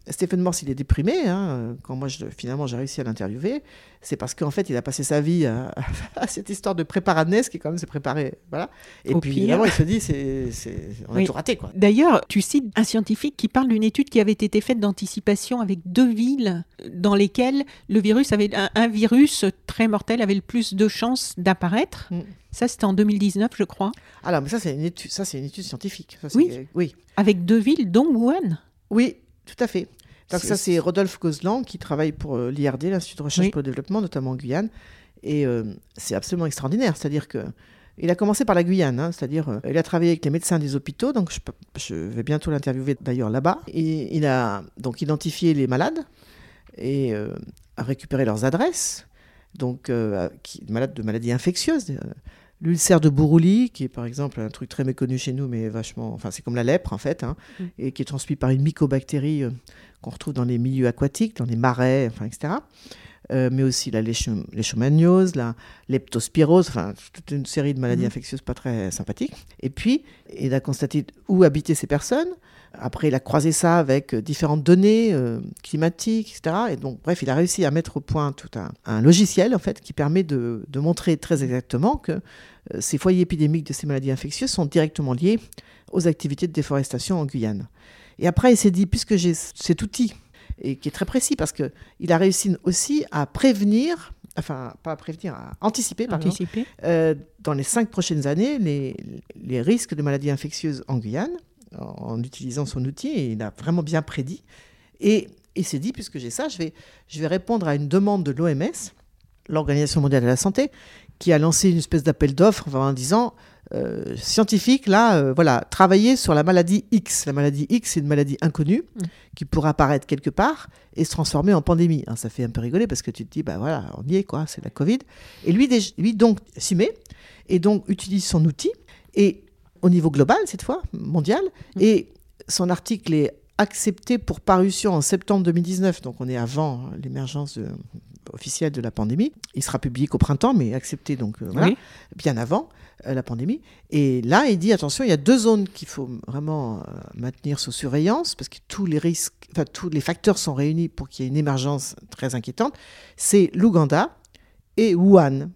Stephen Morse, il est déprimé. Hein, quand moi, je, finalement, j'ai réussi à l'interviewer, c'est parce qu'en fait, il a passé sa vie à, cette histoire de préparadness qui, quand même, s'est préparé. Voilà. Et puis, évidemment, il se dit, c'est, on a tout raté. Quoi. D'ailleurs, tu cites un scientifique qui parle d'une étude qui avait été faite d'anticipation avec deux villes dans lesquelles le virus avait un, virus très mortel avait le plus de chances d'apparaître. Mm. Ça, c'était en 2019, je crois. Alors, mais ça, c'est une étude, ça, c'est une étude scientifique. oui. oui. Avec deux villes, dont Wuhan. Oui, tout à fait. Donc ça, c'est Rodolphe Cozlan qui travaille pour euh, l'IRD, l'Institut de recherche pour le développement, notamment en Guyane. Et euh, c'est absolument extraordinaire. C'est-à-dire que il a commencé par la Guyane, hein, c'est-à-dire euh, il a travaillé avec les médecins des hôpitaux, donc je, vais bientôt l'interviewer d'ailleurs là-bas. Et il a donc identifié les malades et a récupéré leurs adresses, donc qui, malades de maladies infectieuses. L'ulcère de Bourouli, qui est par exemple un truc très méconnu chez nous, mais vachement. Enfin, c'est comme la lèpre en fait, hein, mm. et qui est transmis par une mycobactérie euh, qu'on retrouve dans les milieux aquatiques, dans les marais, enfin, etc. euh, mais aussi la leishmaniose, la leptospirose, enfin toute une série de maladies mhm. infectieuses pas très sympathiques. Et puis, il a constaté où habitaient ces personnes. Après, il a croisé ça avec différentes données euh, climatiques, etc. Et donc, bref, il a réussi à mettre au point tout un, logiciel, en fait, qui permet de, montrer très exactement que euh, ces foyers épidémiques de ces maladies infectieuses sont directement liés aux activités de déforestation en Guyane. Et après, il s'est dit, puisque j'ai cet outil, et qui est très précis, parce qu'il a réussi aussi à prévenir, enfin, pas à prévenir, à anticiper, anticiper. Euh, dans les cinq prochaines années, les, les, risques de maladies infectieuses en Guyane, en, utilisant son outil, et il a vraiment bien prédit. Et il s'est dit, puisque j'ai ça, je vais, je vais répondre à une demande de l'OMS, l'Organisation mondiale de la santé, qui a lancé une espèce d'appel d'offres en disant euh, scientifique, là, euh, voilà, travailler sur la maladie X. La maladie X, c'est une maladie inconnue mm. qui pourrait apparaître quelque part et se transformer en pandémie. Hein, ça fait un peu rigoler parce que tu te dis, bah voilà, on y est, quoi, c'est la Covid. Et lui, lui donc, s'y met et donc utilise son outil et au niveau global, cette fois, mondial. Mm. Et son article est accepté pour parution en septembre 2019, donc on est avant l'émergence officielle de la pandémie. Il sera publié qu'au printemps, mais accepté donc euh, voilà, bien avant. Euh, la pandémie. Et là, il dit attention, il y a deux zones qu'il faut vraiment euh, maintenir sous surveillance parce que tous les risques, enfin tous les facteurs sont réunis pour qu'il y ait une émergence très inquiétante. C'est l'Ouganda et Wuhan.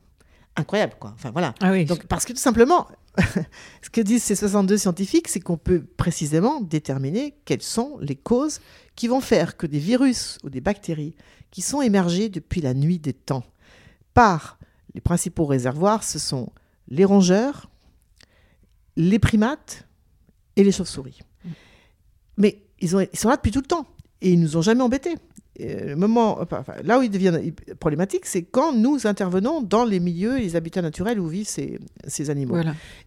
Incroyable, quoi. Enfin voilà. Ah Donc parce que tout simplement, ce que disent ces 62 scientifiques, c'est qu'on peut précisément déterminer quelles sont les causes qui vont faire que des virus ou des bactéries qui sont émergées depuis la nuit des temps par les principaux réservoirs, ce sont les rongeurs, les primates et les chauves-souris. Mais ils, sont là depuis tout le temps et ils nous ont jamais embêtés. le moment, là où il devient problématique, c'est quand nous intervenons dans les milieux et les habitats naturels où vivent ces, animaux.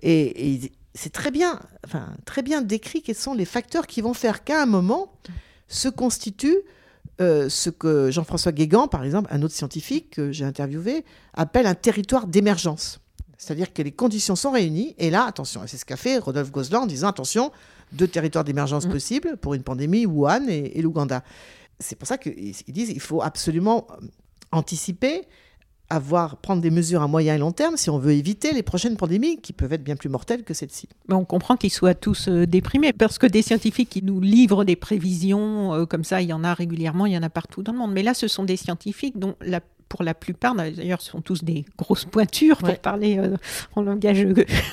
Et, c'est très bien, enfin, très bien décrit quels sont les facteurs qui vont faire qu'à un moment se constitue euh, ce que Jean-François Guégan, par exemple, un autre scientifique que j'ai interviewé, appelle un territoire d'émergence. C'est-à-dire que les conditions sont réunies. Et là, attention, c'est ce qu'a fait Rodolphe Gosselin en disant attention, deux territoires d'émergence mm. possibles pour une pandémie, Wuhan et, l'Ouganda. C'est pour ça qu'ils disent qu'il faut absolument euh, anticiper, avoir, prendre des mesures à moyen et long terme si on veut éviter les prochaines pandémies qui peuvent être bien plus mortelles que celle-ci. On comprend qu'ils soient tous euh, déprimés parce que des scientifiques qui nous livrent des prévisions euh, comme ça, il y en a régulièrement, il y en a partout dans le monde. Mais là, ce sont des scientifiques dont la pour la plupart, d'ailleurs, sont tous des grosses pointures pour parler euh, en langage.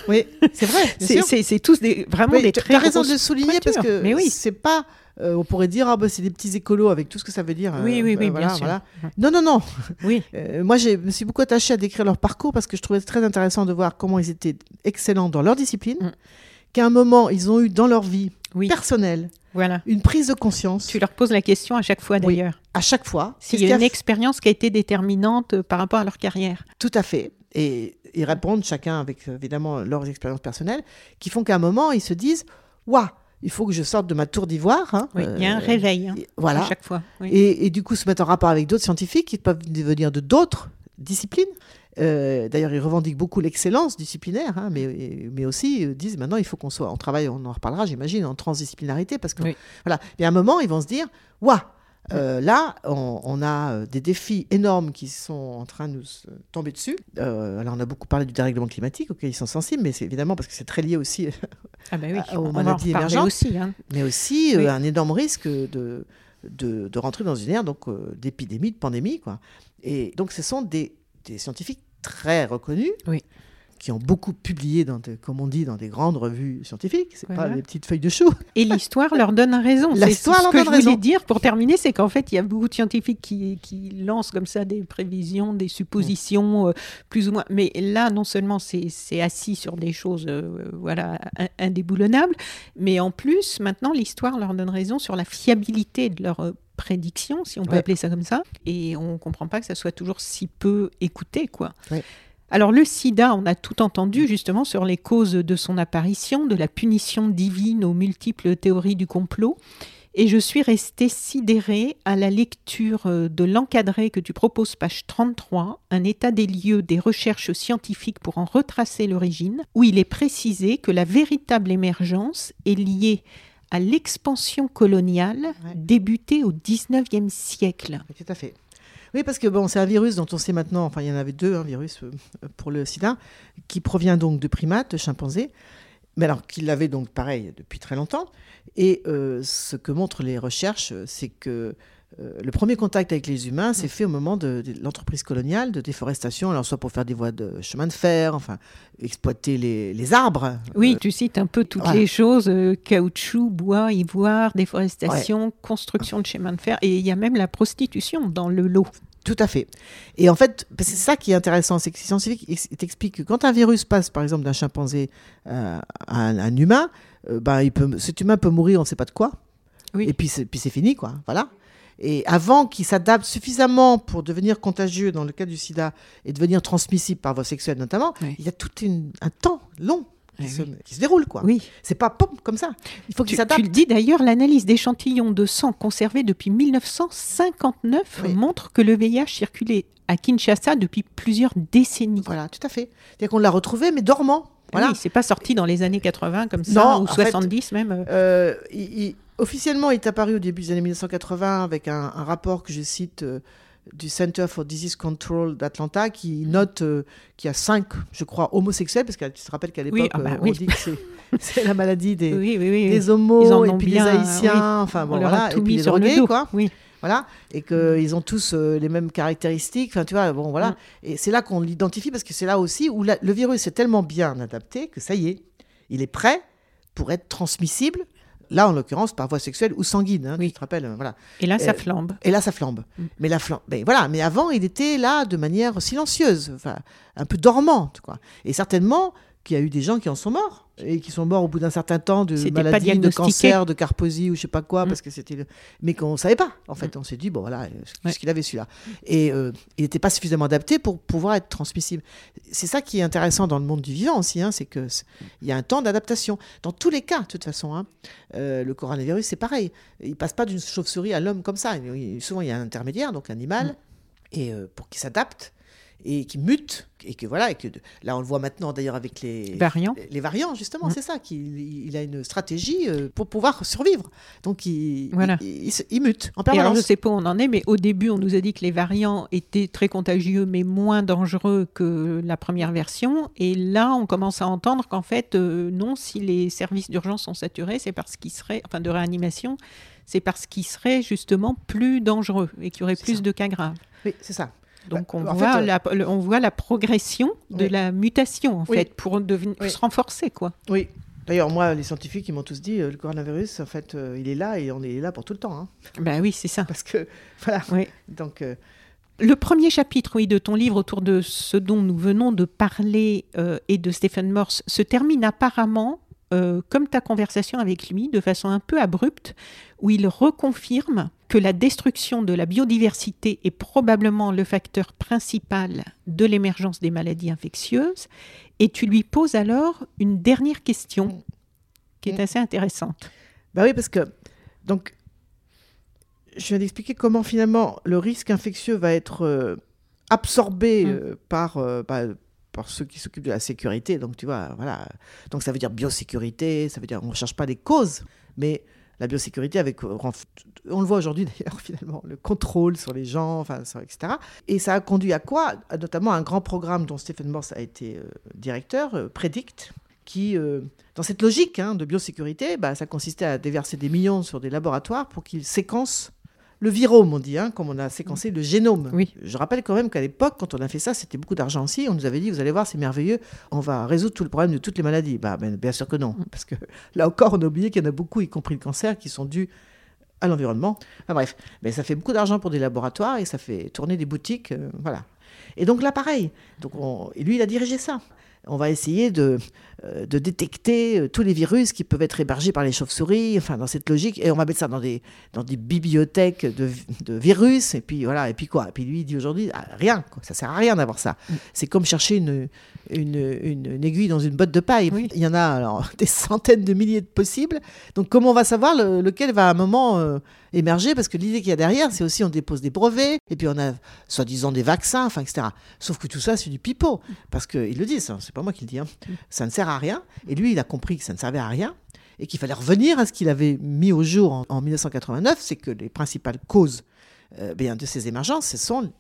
Oui, c'est vrai. c'est tous des, vraiment des très. Tu as raison de le souligner parce que mais oui. c'est pas. Euh, on pourrait dire, ah, bah, c'est des petits écolos avec tout ce que ça veut dire. oui, oui, oui, bien sûr. Non, non, non. Oui. Euh, moi, je me suis beaucoup attachée à décrire leur parcours parce que je trouvais très intéressant de voir comment ils étaient excellents dans leur discipline, mm. qu'à un moment, ils ont eu dans leur vie personnelle voilà. Une prise de conscience. Tu leur poses la question à chaque fois d'ailleurs. à chaque fois. S'il y a une expérience qui a été déterminante euh, par rapport à leur carrière. Tout à fait. Et ils répondent chacun avec évidemment leurs expériences personnelles, qui font qu'à un moment, ils se disent Waouh, il faut que je sorte de ma tour d'ivoire. Hein. Oui, il y a un euh, réveil hein, voilà. à chaque fois. Et, et, du coup, se mettre en rapport avec d'autres scientifiques qui peuvent venir de d'autres disciplines. Euh, d'ailleurs, ils revendiquent beaucoup l'excellence disciplinaire, hein, mais, mais aussi euh, disent maintenant il faut qu'on soit, on travaille, on en reparlera, j'imagine, en transdisciplinarité, parce que voilà. Et à un moment, ils vont se dire, waouh, euh, là, on, a des défis énormes qui sont en train de nous tomber dessus. alors, on a beaucoup parlé du dérèglement climatique, auquel ils sont sensibles, mais c'est évidemment parce que c'est très lié aussi ah bah oui, aux maladies émergentes. Aussi, hein. Mais aussi un énorme risque de, de, de, rentrer dans une ère d'épidémie, de pandémie. Quoi. Et donc, ce sont des, des scientifiques très reconnus. Qui ont beaucoup publié, dans comme on dit, dans des grandes revues scientifiques. C'est pas des petites feuilles de chou. Et l'histoire leur donne raison. L'histoire leur donne raison. Ce que je voulais dire pour terminer, c'est qu'en fait, il y a beaucoup de scientifiques qui, qui, lancent comme ça des prévisions, des suppositions, euh, plus ou moins. Mais là, non seulement c'est assis sur des choses, euh, voilà, indéboulonnables, mais en plus, maintenant, l'histoire leur donne raison sur la fiabilité de leurs euh, prédiction, si on peut appeler ça comme ça, et on ne comprend pas que ça soit toujours si peu écouté, quoi. Alors le sida, on a tout entendu justement sur les causes de son apparition, de la punition divine aux multiples théories du complot. Et je suis restée sidérée à la lecture euh, de l'encadré que tu proposes, page 33, un état des lieux des recherches scientifiques pour en retracer l'origine, où il est précisé que la véritable émergence est liée à l'expansion coloniale débutée au XIXe siècle. tout à fait. Oui, parce que bon, c'est un virus dont on sait maintenant, enfin il y en avait deux, un virus euh, pour le sida, qui provient donc de primates, de chimpanzés, mais alors qu'il l'avait donc pareil depuis très longtemps. Et euh, ce que montrent les recherches, c'est que euh, le premier contact avec les humains s'est fait au moment de, de l'entreprise coloniale de déforestation, alors soit pour faire des voies de chemin de fer, enfin exploiter les, les arbres. Oui, Euh, tu cites un peu toutes voilà. les choses euh, caoutchouc, bois, ivoire, déforestation, construction de chemins de fer, et il y a même la prostitution dans le lot. Tout à fait. Et en fait, c'est ça qui est intéressant, c'est que ces scientifiques ex- t'expliquent que quand un virus passe, par exemple, d'un chimpanzé euh, à un, un humain, euh, ben, il peut, cet humain peut mourir, on ne sait pas de quoi. Oui. Et puis c'est, puis c'est fini, quoi. Voilà. Et avant qu'il s'adapte suffisamment pour devenir contagieux dans le cas du sida et devenir transmissible par voie sexuelle notamment, Oui. il y a tout une- un temps long qui, Eh se, oui. qui se déroule, quoi. Oui. C'est pas pop comme ça. Il faut qu'il s'adapte. tu le dis d'ailleurs, l'analyse d'échantillons de sang conservés depuis 1959 Oui. montre que le VIH circulait à Kinshasa depuis plusieurs décennies. Voilà, tout à fait. C'est-à-dire qu'on l'a retrouvé, mais dormant. Voilà. Oui, c'est pas sorti dans les années 80 comme ça, Non, ou en fait, 70 même. euh. Euh, il- il- officiellement, il est apparu au début des années 1980 avec un, un rapport que je cite euh, du Center for Disease Control d'Atlanta qui note euh, qu'il y a cinq, je crois, homosexuels, parce que tu te rappelles qu'à l'époque, Oui, ah bah euh, on oui. dit que c'est, la maladie des, oui, des Ils en homos et puis bien, des haïtiens, enfin On bon voilà, et puis les le drogués, quoi. Voilà, et qu'ils ont tous euh, les mêmes caractéristiques. Enfin, tu vois, bon, voilà. Mm. Et c'est là qu'on l'identifie parce que c'est là aussi où la- le virus est tellement bien adapté que ça y est, il est prêt pour être transmissible. Là, en l'occurrence, par voie sexuelle ou sanguine. hein, Oui. Tu te rappelles, voilà. Et là, ça Euh, flambe. Et là, ça flambe. Mm. Mais la flambe. Mais voilà. Mais avant, il était là de manière silencieuse, un peu dormante, quoi. Et certainement qu'il y a eu des gens qui en sont morts et qui sont morts au bout d'un certain temps de maladie, de cancer, de Carposie ou je sais pas quoi, Mm. parce que c'était. le- Mais qu'on savait pas. En fait, on s'est dit bon voilà, euh, qu'est-ce Ouais. qu'il avait celui-là Et euh, il n'était pas suffisamment adapté pour pouvoir être transmissible. C'est ça qui est intéressant dans le monde du vivant aussi, hein, c'est que il y a un temps d'adaptation. Dans tous les cas, de toute façon, hein, euh, le coronavirus c'est pareil. Il passe pas d'une chauve-souris à l'homme comme ça. Il- souvent il y a un intermédiaire, donc animal, et euh, pour qu'il s'adapte et qu'il mute et que voilà et que là on le voit maintenant d'ailleurs avec les Variants. les variants justement Mm. c'est ça qu'il il a une stratégie euh, pour pouvoir survivre donc il, Voilà. il, il se- il mute en Et alors, permanence je sais pas où on en est, mais au début, on nous a dit que les variants étaient très contagieux, mais moins dangereux que la première version. Et là, on commence à entendre qu'en fait, euh, non, si les services d'urgence sont saturés, c'est parce qu'ils seraient, enfin de réanimation, c'est parce qu'ils seraient justement plus dangereux et qu'il y aurait plus ça. de cas graves. oui c'est ça Donc, on, Bah, en voit fait, euh, la, on voit la progression de Oui. la mutation, en Oui. fait, pour devenir, Oui. se renforcer, quoi. oui D'ailleurs, moi, les scientifiques, ils m'ont tous dit, euh, le coronavirus, en fait, euh, il est là et on est là pour tout le temps. hein. Ben oui, c'est ça. Parce que, voilà. Donc, Le premier chapitre oui, de ton livre autour de ce dont nous venons de parler et de Stephen Morse se termine apparemment comme ta conversation avec lui, de façon un peu abrupte, où il reconfirme que la destruction de la biodiversité est probablement le facteur principal de l'émergence des maladies infectieuses. Et tu lui poses alors une dernière question qui est Mm. assez intéressante. Bah oui, parce que donc je viens d'expliquer comment finalement le risque infectieux va être euh, absorbé Mm. euh, par euh, bah, par ceux qui s'occupent de la sécurité. Donc tu vois, voilà. Donc ça veut dire biosécurité, ça veut dire on ne cherche pas les causes, mais la biosécurité avec euh, on le voit aujourd'hui d'ailleurs finalement le contrôle sur les gens, enfin etc. Et ça a conduit à quoi? À Notamment un grand programme dont Stephen Morse a été euh, directeur, euh, Predict, qui euh, dans cette logique hein, de biosécurité, bah, ça consistait à déverser des millions sur des laboratoires pour qu'ils séquencent le virome, on dit, hein, comme on a séquencé le génome. Oui. Je rappelle quand même qu'à l'époque, quand on a fait ça, c'était beaucoup d'argent aussi. On nous avait dit, vous allez voir, c'est merveilleux, on va résoudre tout le problème de toutes les maladies. Bah, ben, bien sûr que non, parce que là encore, on a oublié qu'il y en a beaucoup, y compris le cancer, qui sont dus à l'environnement. Enfin bref, mais ça fait beaucoup d'argent pour des laboratoires et ça fait tourner des boutiques, euh, voilà. Et donc là, pareil. Donc on- et lui, il a dirigé ça. On va essayer de, euh, de détecter euh, tous les virus qui peuvent être hébergés par les chauves-souris, enfin dans cette logique, et on va mettre ça dans des, dans des bibliothèques de, de virus, et puis voilà, et puis quoi? Et puis lui, il dit aujourd'hui, ah, rien, quoi. ça sert à rien d'avoir ça. C'est comme chercher une, une, une- une aiguille dans une botte de paille. Oui. Il y en a alors, des centaines de milliers de possibles. Donc comment on va savoir le- lequel va à un moment euh, émerger Parce que l'idée qu'il y a derrière, c'est aussi on dépose des brevets, et puis on a soi-disant des vaccins, enfin, etc. Sauf que tout ça, c'est du pipeau. Parce qu'ils le disent, c'est pas moi qui le dis. hein. Ça ne sert à rien. Et lui, il a compris que ça ne servait à rien et qu'il fallait revenir à ce qu'il avait mis au jour en, en 1989, c'est que les principales causes bien, de ces émergences, ce sont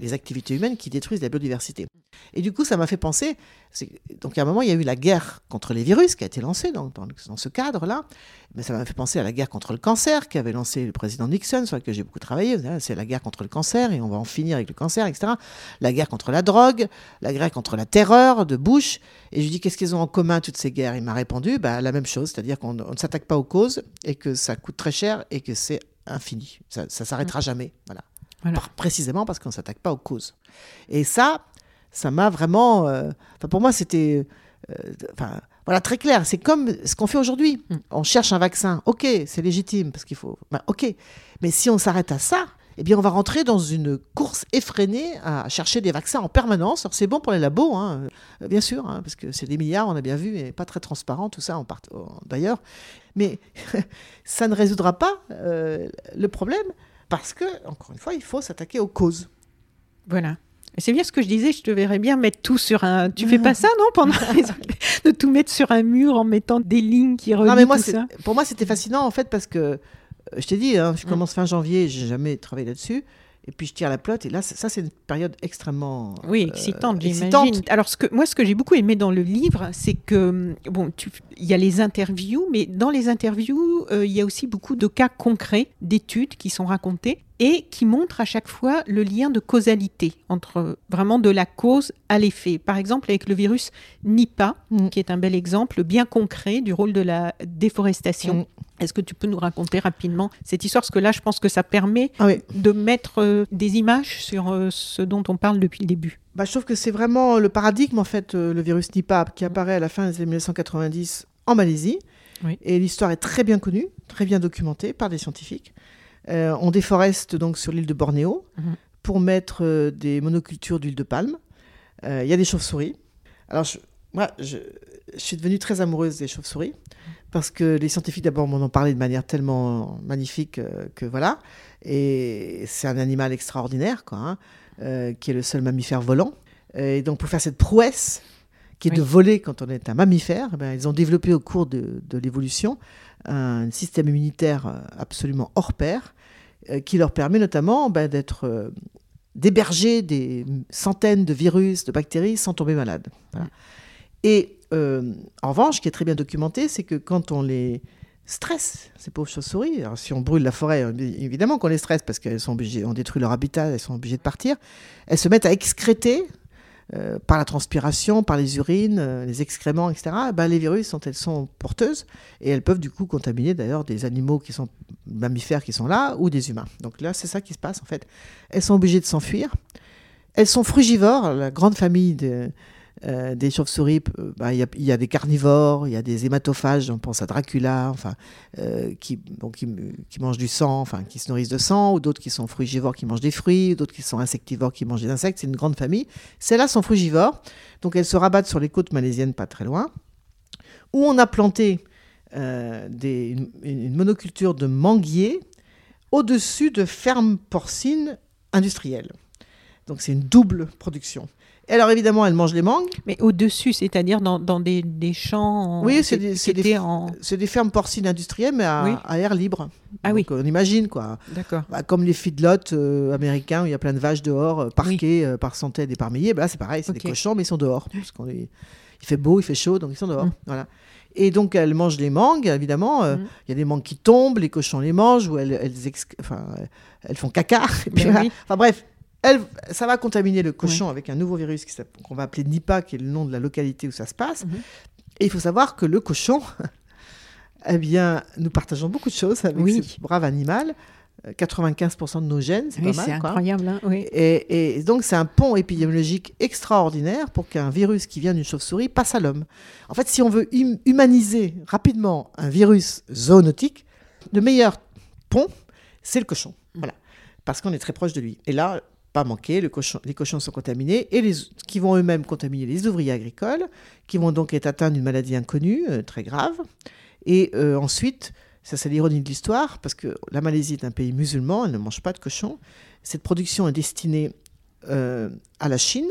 les activités humaines qui détruisent la biodiversité. Et du coup, ça m'a fait penser, donc à un moment, il y a eu la guerre contre les virus qui a été lancée dans, ce cadre-là, mais ça m'a fait penser à la guerre contre le cancer qui avait lancé le président Nixon, sur laquelle j'ai beaucoup travaillé, c'est la guerre contre le cancer et on va en finir avec le cancer, etc. La guerre contre la drogue, la guerre contre la terreur de Bush, et je lui dis qu'est-ce qu'ils ont en commun toutes ces guerres? Il m'a répondu bah, la même chose, c'est-à-dire qu'on ne s'attaque pas aux causes et que ça coûte très cher et que c'est infini, ça ne s'arrêtera mm. jamais. Voilà. Précisément parce qu'on ne s'attaque pas aux causes. Et ça, ça m'a vraiment. Euh, pour moi, c'était. Euh, enfin, voilà, très clair. C'est comme ce qu'on fait aujourd'hui. Mm. On cherche un vaccin. OK, c'est légitime parce qu'il faut. Ben, OK. Mais si on s'arrête à ça, eh bien, on va rentrer dans une course effrénée à chercher des vaccins en permanence. Alors, c'est bon pour les labos, hein, euh, bien sûr, hein, parce que c'est des milliards, on a bien vu, et pas très transparent, tout ça, part... d'ailleurs. Mais ça ne résoudra pas le problème parce que, encore une fois, il faut s'attaquer aux causes. Voilà. C'est bien ce que je disais, je te verrais bien mettre tout sur un. Tu fais pas ça, non pendant De tout mettre sur un mur en mettant des lignes qui relient non, mais moi, tout ça? Pour moi, c'était fascinant en fait parce que euh, je t'ai dit, hein, je mm. commence fin janvier, j'ai jamais travaillé là-dessus. Et puis je tire la plotte. Et là, ça, c'est une période extrêmement. Oui, excitante, euh, j'imagine. Alors, ce que, moi, ce que j'ai beaucoup aimé dans le livre, c'est que, bon, il y a les interviews, mais dans les interviews, euh, il y a aussi beaucoup de cas concrets d'études qui sont racontés et qui montre à chaque fois le lien de causalité entre vraiment de la cause à l'effet. Par exemple, avec le virus Nipah, mm. qui est un bel exemple bien concret du rôle de la déforestation. Mm. Est-ce que tu peux nous raconter rapidement cette histoire? Parce que là, je pense que ça permet ah de mettre euh, des images sur euh, ce dont on parle depuis le début. Bah, je trouve que c'est vraiment le paradigme, en fait, euh, le virus Nipah, qui apparaît à la fin des années 1990 en Malaisie. Et l'histoire est très bien connue, très bien documentée par des scientifiques. Euh, on déforeste donc sur l'île de Bornéo mhm. pour mettre euh, des monocultures d'huile de palme. Euh, il y a des chauves-souris. Alors, moi, je, suis devenue très amoureuse des chauves-souris parce que les scientifiques, d'abord, m'en ont parlé de manière tellement magnifique que voilà. Et c'est un animal extraordinaire, quoi, hein, qui est le seul mammifère volant. Et donc, pour faire cette prouesse, qui est de voler quand on est un mammifère, eh ben, ils ont développé au cours de, de l'évolution un système immunitaire absolument hors pair, qui leur permet notamment ben, d'être euh, d'héberger des centaines de virus, de bactéries sans tomber malade. Et en revanche, ce qui est très bien documenté, c'est que quand on les stresse, ces pauvres chauves-souris, si on brûle la forêt, évidemment qu'on les stresse parce qu'elles sont obligées, on détruit leur habitat, elles sont obligées de partir, elles se mettent à excréter euh, par la transpiration, par les urines, euh, les excréments, etc., ben, les virus, sont, elles sont porteuses et elles peuvent du coup contaminer d'ailleurs des animaux qui sont mammifères qui sont là ou des humains. Donc là, c'est ça qui se passe en fait. Elles sont obligées de s'enfuir. Elles sont frugivores, la grande famille de, euh, des chauves-souris, euh, bah, il y, a des carnivores, il y a des hématophages, on pense à Dracula, enfin, euh, qui, mangent du sang, enfin, qui se nourrissent de sang, ou d'autres qui sont frugivores, qui mangent des fruits, d'autres qui sont insectivores, qui mangent des insectes. C'est une grande famille. Celles-là sont frugivores, donc elles se rabattent sur les côtes malaisiennes, pas très loin, où on a planté des, une, monoculture de manguiers au-dessus de fermes porcines industrielles. Donc c'est une double production. Et alors évidemment, elle mange les mangues. Mais au-dessus, c'est-à-dire dans, des, champs Oui, c'est des, en... des, fermes porcines industrielles, mais à, air libre. Ah oui. On imagine, quoi. D'accord. Bah, comme les feedlots euh, américains, où il y a plein de vaches dehors, euh, parquées euh, par centaines et par milliers. Bah, là, c'est pareil, c'est des cochons, mais ils sont dehors. Parce qu'on Il fait beau, il fait chaud, donc ils sont dehors. Mm. Voilà. Et donc, elles mangent les mangues, évidemment. Mm. Il y a des mangues qui tombent, les cochons les mangent, ou elles, elles, enfin, elles font caca. Enfin bref, ça va contaminer le cochon avec un nouveau virus qu'on va appeler Nipah, qui est le nom de la localité où ça se passe. Mhm. Et il faut savoir que le cochon, eh bien, nous partageons beaucoup de choses avec ce brave animal. 95% de nos gènes, c'est pas mal. C'est incroyable. Hein, et, donc, c'est un pont épidémiologique extraordinaire pour qu'un virus qui vient d'une chauve-souris passe à l'homme. En fait, si on veut hum, humaniser rapidement un virus zoonotique, le meilleur pont, c'est le cochon. Mm. Voilà. Parce qu'on est très proche de lui. Et là, pas manquer, les cochons sont contaminés et qui vont eux-mêmes contaminer les ouvriers agricoles, qui vont donc être atteints d'une maladie inconnue, euh, très grave. Et euh, ensuite, ça c'est l'ironie de l'histoire, parce que la Malaisie est un pays musulman, elle ne mange pas de cochons. Cette production est destinée euh, à la Chine.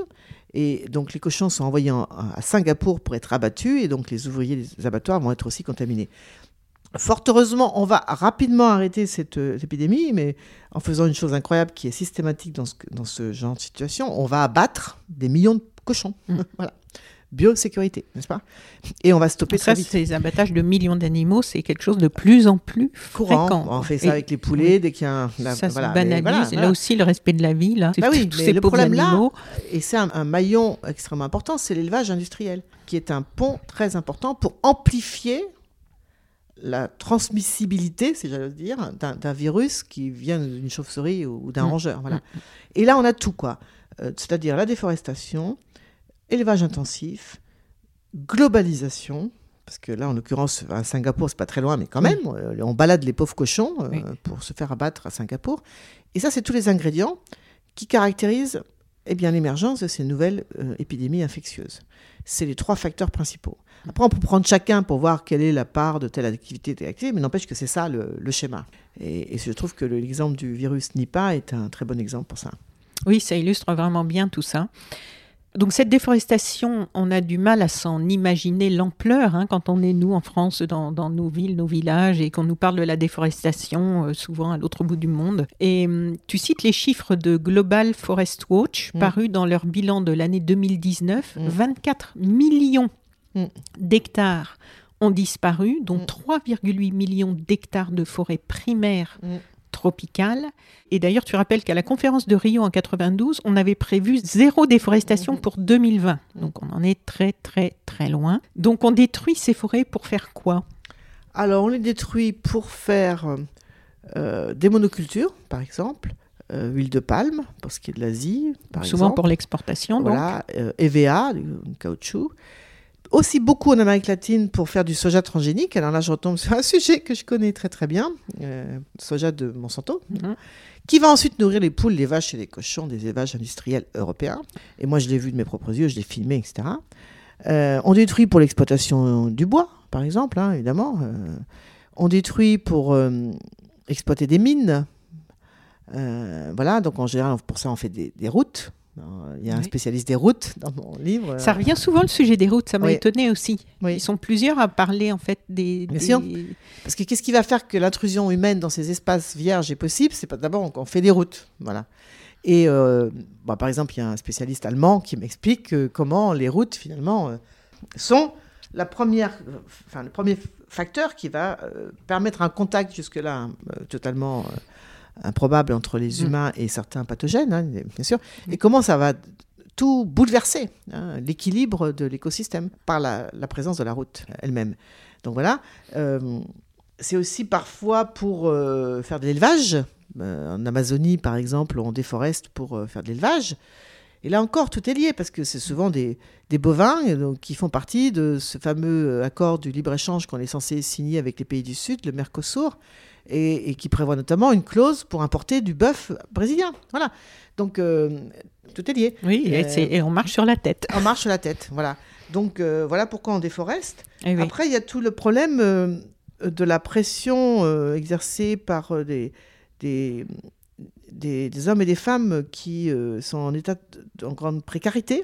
Et donc les cochons sont envoyés à Singapour pour être abattus, et donc les ouvriers des abattoirs vont être aussi contaminés. Fort heureusement, on va rapidement arrêter cette, euh, épidémie, mais en faisant une chose incroyable qui est systématique dans ce, dans ce genre de situation, on va abattre des millions de cochons. Mm. voilà biosécurité, n'est-ce pas? Et on va stopper ça, vite. Ces abattages de millions d'animaux, c'est quelque chose de plus en plus courant. Fréquent. On fait ça avec les poulets dès qu'il y a un. ça se banalise. Là aussi, le respect de la vie, là. Bah oui, mais le problème là, et c'est un, maillon extrêmement important, c'est l'élevage industriel, qui est un pont très important pour amplifier la transmissibilité, si j'allais dire, d'un virus qui vient d'une chauve-souris ou, d'un mm. rongeur. Voilà. Mm. Et là, on a tout, quoi. Euh, c'est-à-dire la déforestation, élevage intensif, globalisation, parce que là, en l'occurrence, à Singapour, c'est pas très loin, mais quand même, euh, on balade les pauvres cochons euh, pour se faire abattre à Singapour. Et ça, c'est tous les ingrédients qui caractérisent eh bien, l'émergence de ces nouvelles euh, épidémies infectieuses. C'est les trois facteurs principaux. Après, on peut prendre chacun pour voir quelle est la part de telle activité, telle activité, mais n'empêche que c'est ça le, schéma. Et, je trouve que l'exemple du virus Nipah est un très bon exemple pour ça. Oui, ça illustre vraiment bien tout ça. Donc cette déforestation, on a du mal à s'en imaginer l'ampleur hein, quand on est, nous, en France, dans, nos villes, nos villages, et qu'on nous parle de la déforestation, euh, souvent à l'autre bout du monde. Et hum, tu cites les chiffres de Global Forest Watch, mm. parus dans leur bilan de l'année 2019. 24 mm. millions mm. d'hectares ont disparu, dont 3,8 millions d'hectares de forêts primaires tropicale. Et d'ailleurs, tu rappelles qu'à la conférence de Rio en 92, on avait prévu zéro déforestation pour 2020. Donc on en est très très très loin. Donc on détruit ces forêts pour faire quoi? Alors on les détruit pour faire euh, des monocultures, par exemple. Euh, huile de palme, pour ce qui est de l'Asie, par Souvent pour l'exportation, voilà, euh, EVA, du caoutchouc aussi beaucoup en Amérique latine pour faire du soja transgénique. Alors là, je retombe sur un sujet que je connais très très bien, euh, soja de Monsanto, mhm. qui va ensuite nourrir les poules, les vaches et les cochons des élevages industriels européens. Et moi, je l'ai vu de mes propres yeux, je l'ai filmé, etc. Euh, on détruit pour l'exploitation du bois, par exemple, hein, évidemment. Euh, on détruit pour exploiter des mines. voilà, donc en général, pour ça, on fait des routes. Il y a un spécialiste des routes dans mon livre. Ça revient souvent le sujet des routes, ça m'a étonné aussi. Ils sont plusieurs à parler en fait des. Bien sûr. Parce que qu'est-ce qui va faire que l'intrusion humaine dans ces espaces vierges est possible? C'est pas d'abord qu'on fait des routes, voilà. Et euh, bah, par exemple, il y a un spécialiste allemand qui m'explique comment les routes finalement euh, sont la première, enfin le premier facteur qui va euh, permettre un contact jusque-là totalement improbable entre les mm. humains et certains pathogènes, hein, bien sûr, et comment ça va tout bouleverser, hein, l'équilibre de l'écosystème par la, présence de la route elle-même. Donc voilà, euh, c'est aussi parfois pour euh, faire de l'élevage. Euh, en Amazonie, par exemple, on déforeste pour faire de l'élevage. Et là encore, tout est lié parce que c'est souvent des, des bovins donc, qui font partie de ce fameux accord du libre-échange qu'on est censé signer avec les pays du Sud, le Mercosur et, qui prévoit notamment une clause pour importer du bœuf brésilien. Voilà. Donc, euh, tout est lié. Oui, et, euh, on marche sur la tête. On marche sur la tête, voilà. Donc, euh, voilà pourquoi on déforeste. Eh Après, il y a tout le problème de la pression exercée par des, des, des, hommes et des femmes qui sont en état de, en grande précarité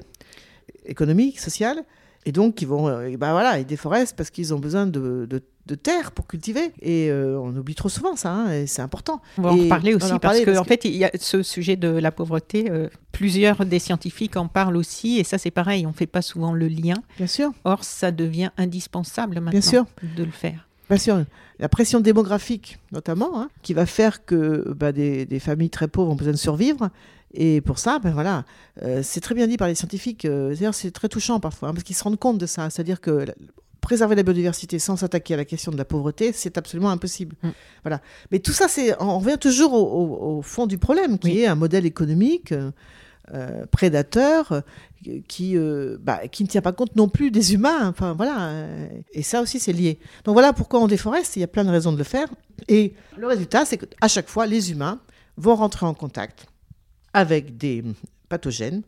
économique, sociale, et donc qui vont, bah voilà, ils déforestent parce qu'ils ont besoin de, de de terre pour cultiver. Et euh, on oublie trop souvent ça, hein, et c'est important. On va en parler aussi, parce qu'en en fait, il y a ce sujet de la pauvreté, euh, plusieurs des scientifiques en parlent aussi, et ça c'est pareil, on ne fait pas souvent le lien. Bien sûr. Or, ça devient indispensable maintenant Bien sûr. de le faire. Bien sûr. La pression démographique, notamment, hein, qui va faire que bah, des, familles très pauvres ont besoin de survivre. Et pour ça, ben voilà, euh, c'est très bien dit par les scientifiques. D'ailleurs, c'est très touchant parfois, hein, parce qu'ils se rendent compte de ça. C'est-à-dire que préserver la biodiversité sans s'attaquer à la question de la pauvreté, c'est absolument impossible. Mm. Voilà. Mais tout ça, c'est, on revient toujours au, fond du problème, qui est un modèle économique euh, euh, prédateur euh, qui, bah, qui ne tient pas compte non plus des humains. Enfin, voilà. Et ça aussi, c'est lié. Donc voilà pourquoi on déforeste. Il y a plein de raisons de le faire. Et le résultat, c'est qu'à chaque fois, les humains vont rentrer en contact avec des pathogènes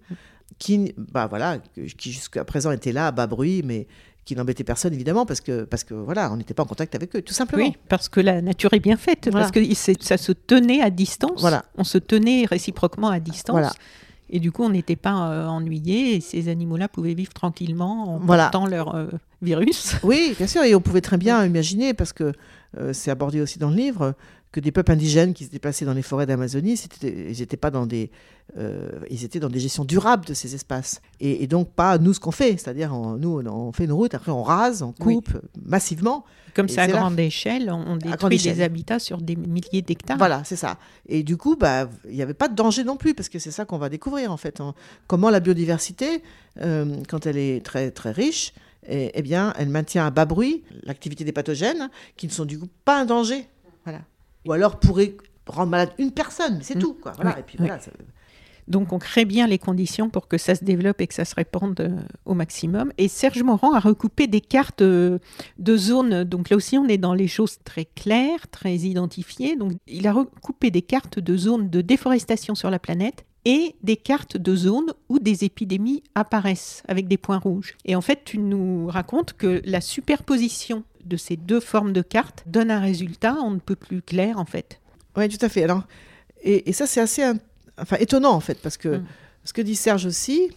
qui, bah voilà, qui jusqu'à présent étaient là à bas bruit, mais qui n'embêtait personne évidemment parce que parce que voilà on n'était pas en contact avec eux tout simplement. Oui parce que la nature est bien faite parce que ça se tenait à distance. Voilà. On se tenait réciproquement à distance. Voilà. et du coup on n'était pas euh, ennuyés et ces animaux là pouvaient vivre tranquillement en voilà. portant leur euh, virus. Oui bien sûr et on pouvait très bien imaginer parce que euh, c'est abordé aussi dans le livre, que des peuples indigènes qui se déplaçaient dans les forêts d'Amazonie, ils n'étaient pas dans des, euh, ils étaient dans des gestions durables de ces espaces. Et, donc pas nous ce qu'on fait, c'est-à-dire nous on fait une route, après on rase, on coupe massivement. Comme c'est à grande échelle, on détruit des habitats sur des milliers d'hectares. Voilà, c'est ça. Et du coup, bah, il n'y avait pas de danger non plus, parce que c'est ça qu'on va découvrir en fait. Hein. Comment la biodiversité, euh, quand elle est très très riche, eh, eh bien, elle maintient à bas bruit l'activité des pathogènes qui ne sont du coup pas un danger. Ou alors pourrait rendre malade une personne, c'est mm. tout. Quoi. et puis voilà, Donc on crée bien les conditions pour que ça se développe et que ça se répande euh, au maximum. Et Serge Morand a recoupé des cartes euh, de zones. Donc là aussi on est dans les choses très claires, très identifiées. Donc il a recoupé des cartes de zones de déforestation sur la planète et des cartes de zones où des épidémies apparaissent avec des points rouges. Et en fait, tu nous racontes que la superposition de ces deux formes de cartes donne un résultat on ne peut plus clair en fait. Oui, tout à fait. Alors, et, ça c'est assez enfin, étonnant en fait, parce que mm. ce que dit Serge aussi,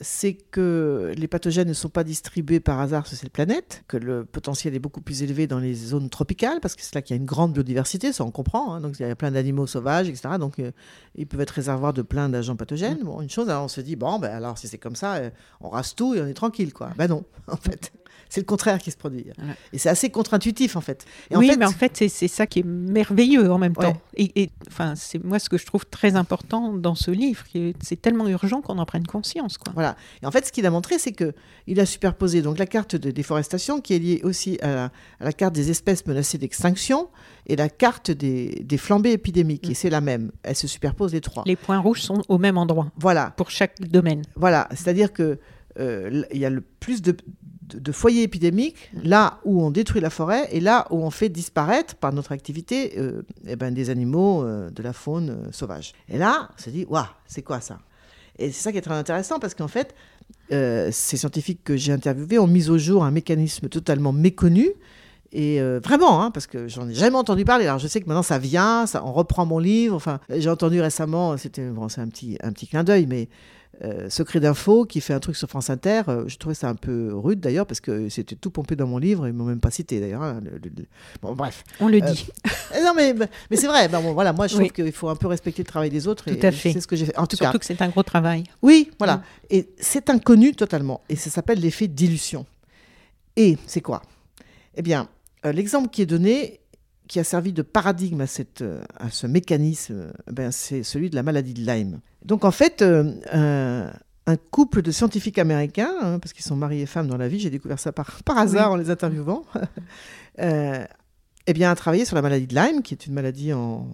c'est que les pathogènes ne sont pas distribués par hasard sur cette planète, que le potentiel est beaucoup plus élevé dans les zones tropicales, parce que c'est là qu'il y a une grande biodiversité, ça on comprend. Hein. donc il y a plein d'animaux sauvages, etc. Donc euh, ils peuvent être réservoirs de plein d'agents pathogènes. Mm. Bon, une chose, alors on se dit, bon, ben, alors si c'est comme ça, euh, on rase tout et on est tranquille, quoi. Ben non, en fait. C'est le contraire qui se produit. Et c'est assez contre-intuitif en fait. oui, mais en fait, c'est ça qui est merveilleux en même temps. Et, enfin, c'est moi ce que je trouve très important dans ce livre. C'est tellement urgent qu'on en prenne conscience. Quoi. Voilà. Et en fait, ce qu'il a montré, c'est que il a superposé donc la carte de déforestation qui est liée aussi à la, carte des espèces menacées d'extinction et la carte des, flambées épidémiques. Et mm. c'est la même. Elle se superpose les trois. Les points rouges sont au même endroit. Voilà. Pour chaque domaine. Voilà. C'est-à-dire que euh, il y a le plus de, de, foyers épidémiques, là où on détruit la forêt et là où on fait disparaître par notre activité euh, eh ben, des animaux, euh, de la faune sauvage. Et là, on se dit, waouh, c'est quoi ça? Et c'est ça qui est très intéressant parce qu'en fait, ces scientifiques que j'ai interviewés ont mis au jour un mécanisme totalement méconnu. Et vraiment, hein, parce que j'en ai jamais entendu parler. Alors je sais que maintenant ça vient, ça, on reprend mon livre. Enfin, j'ai entendu récemment, c'était bon, un petit, un petit clin d'œil, mais euh, Secret d'info qui fait un truc sur France Inter. Euh, je trouvais ça un peu rude d'ailleurs parce que c'était tout pompé dans mon livre. Ils m'ont même pas cité d'ailleurs. Hein, bon, bref. On le dit. Euh, non, mais, mais c'est vrai. Ben, bon, voilà, moi, je trouve qu'il faut un peu respecter le travail des autres. Tout à fait. C'est ce que j'ai fait. En tout Surtout que c'est un gros travail. Oui, voilà. Mm. Et c'est inconnu totalement. Et ça s'appelle l'effet dilution. Et c'est quoi? Eh bien, l'exemple qui est donné qui a servi de paradigme à, cette, à ce mécanisme, ben, c'est celui de la maladie de Lyme. Donc en fait, euh, un, couple de scientifiques américains, hein, parce qu'ils sont mariés et femmes dans la vie, j'ai découvert ça par, par hasard en les interviewant, euh, eh bien, a travaillé sur la maladie de Lyme, qui est une maladie en,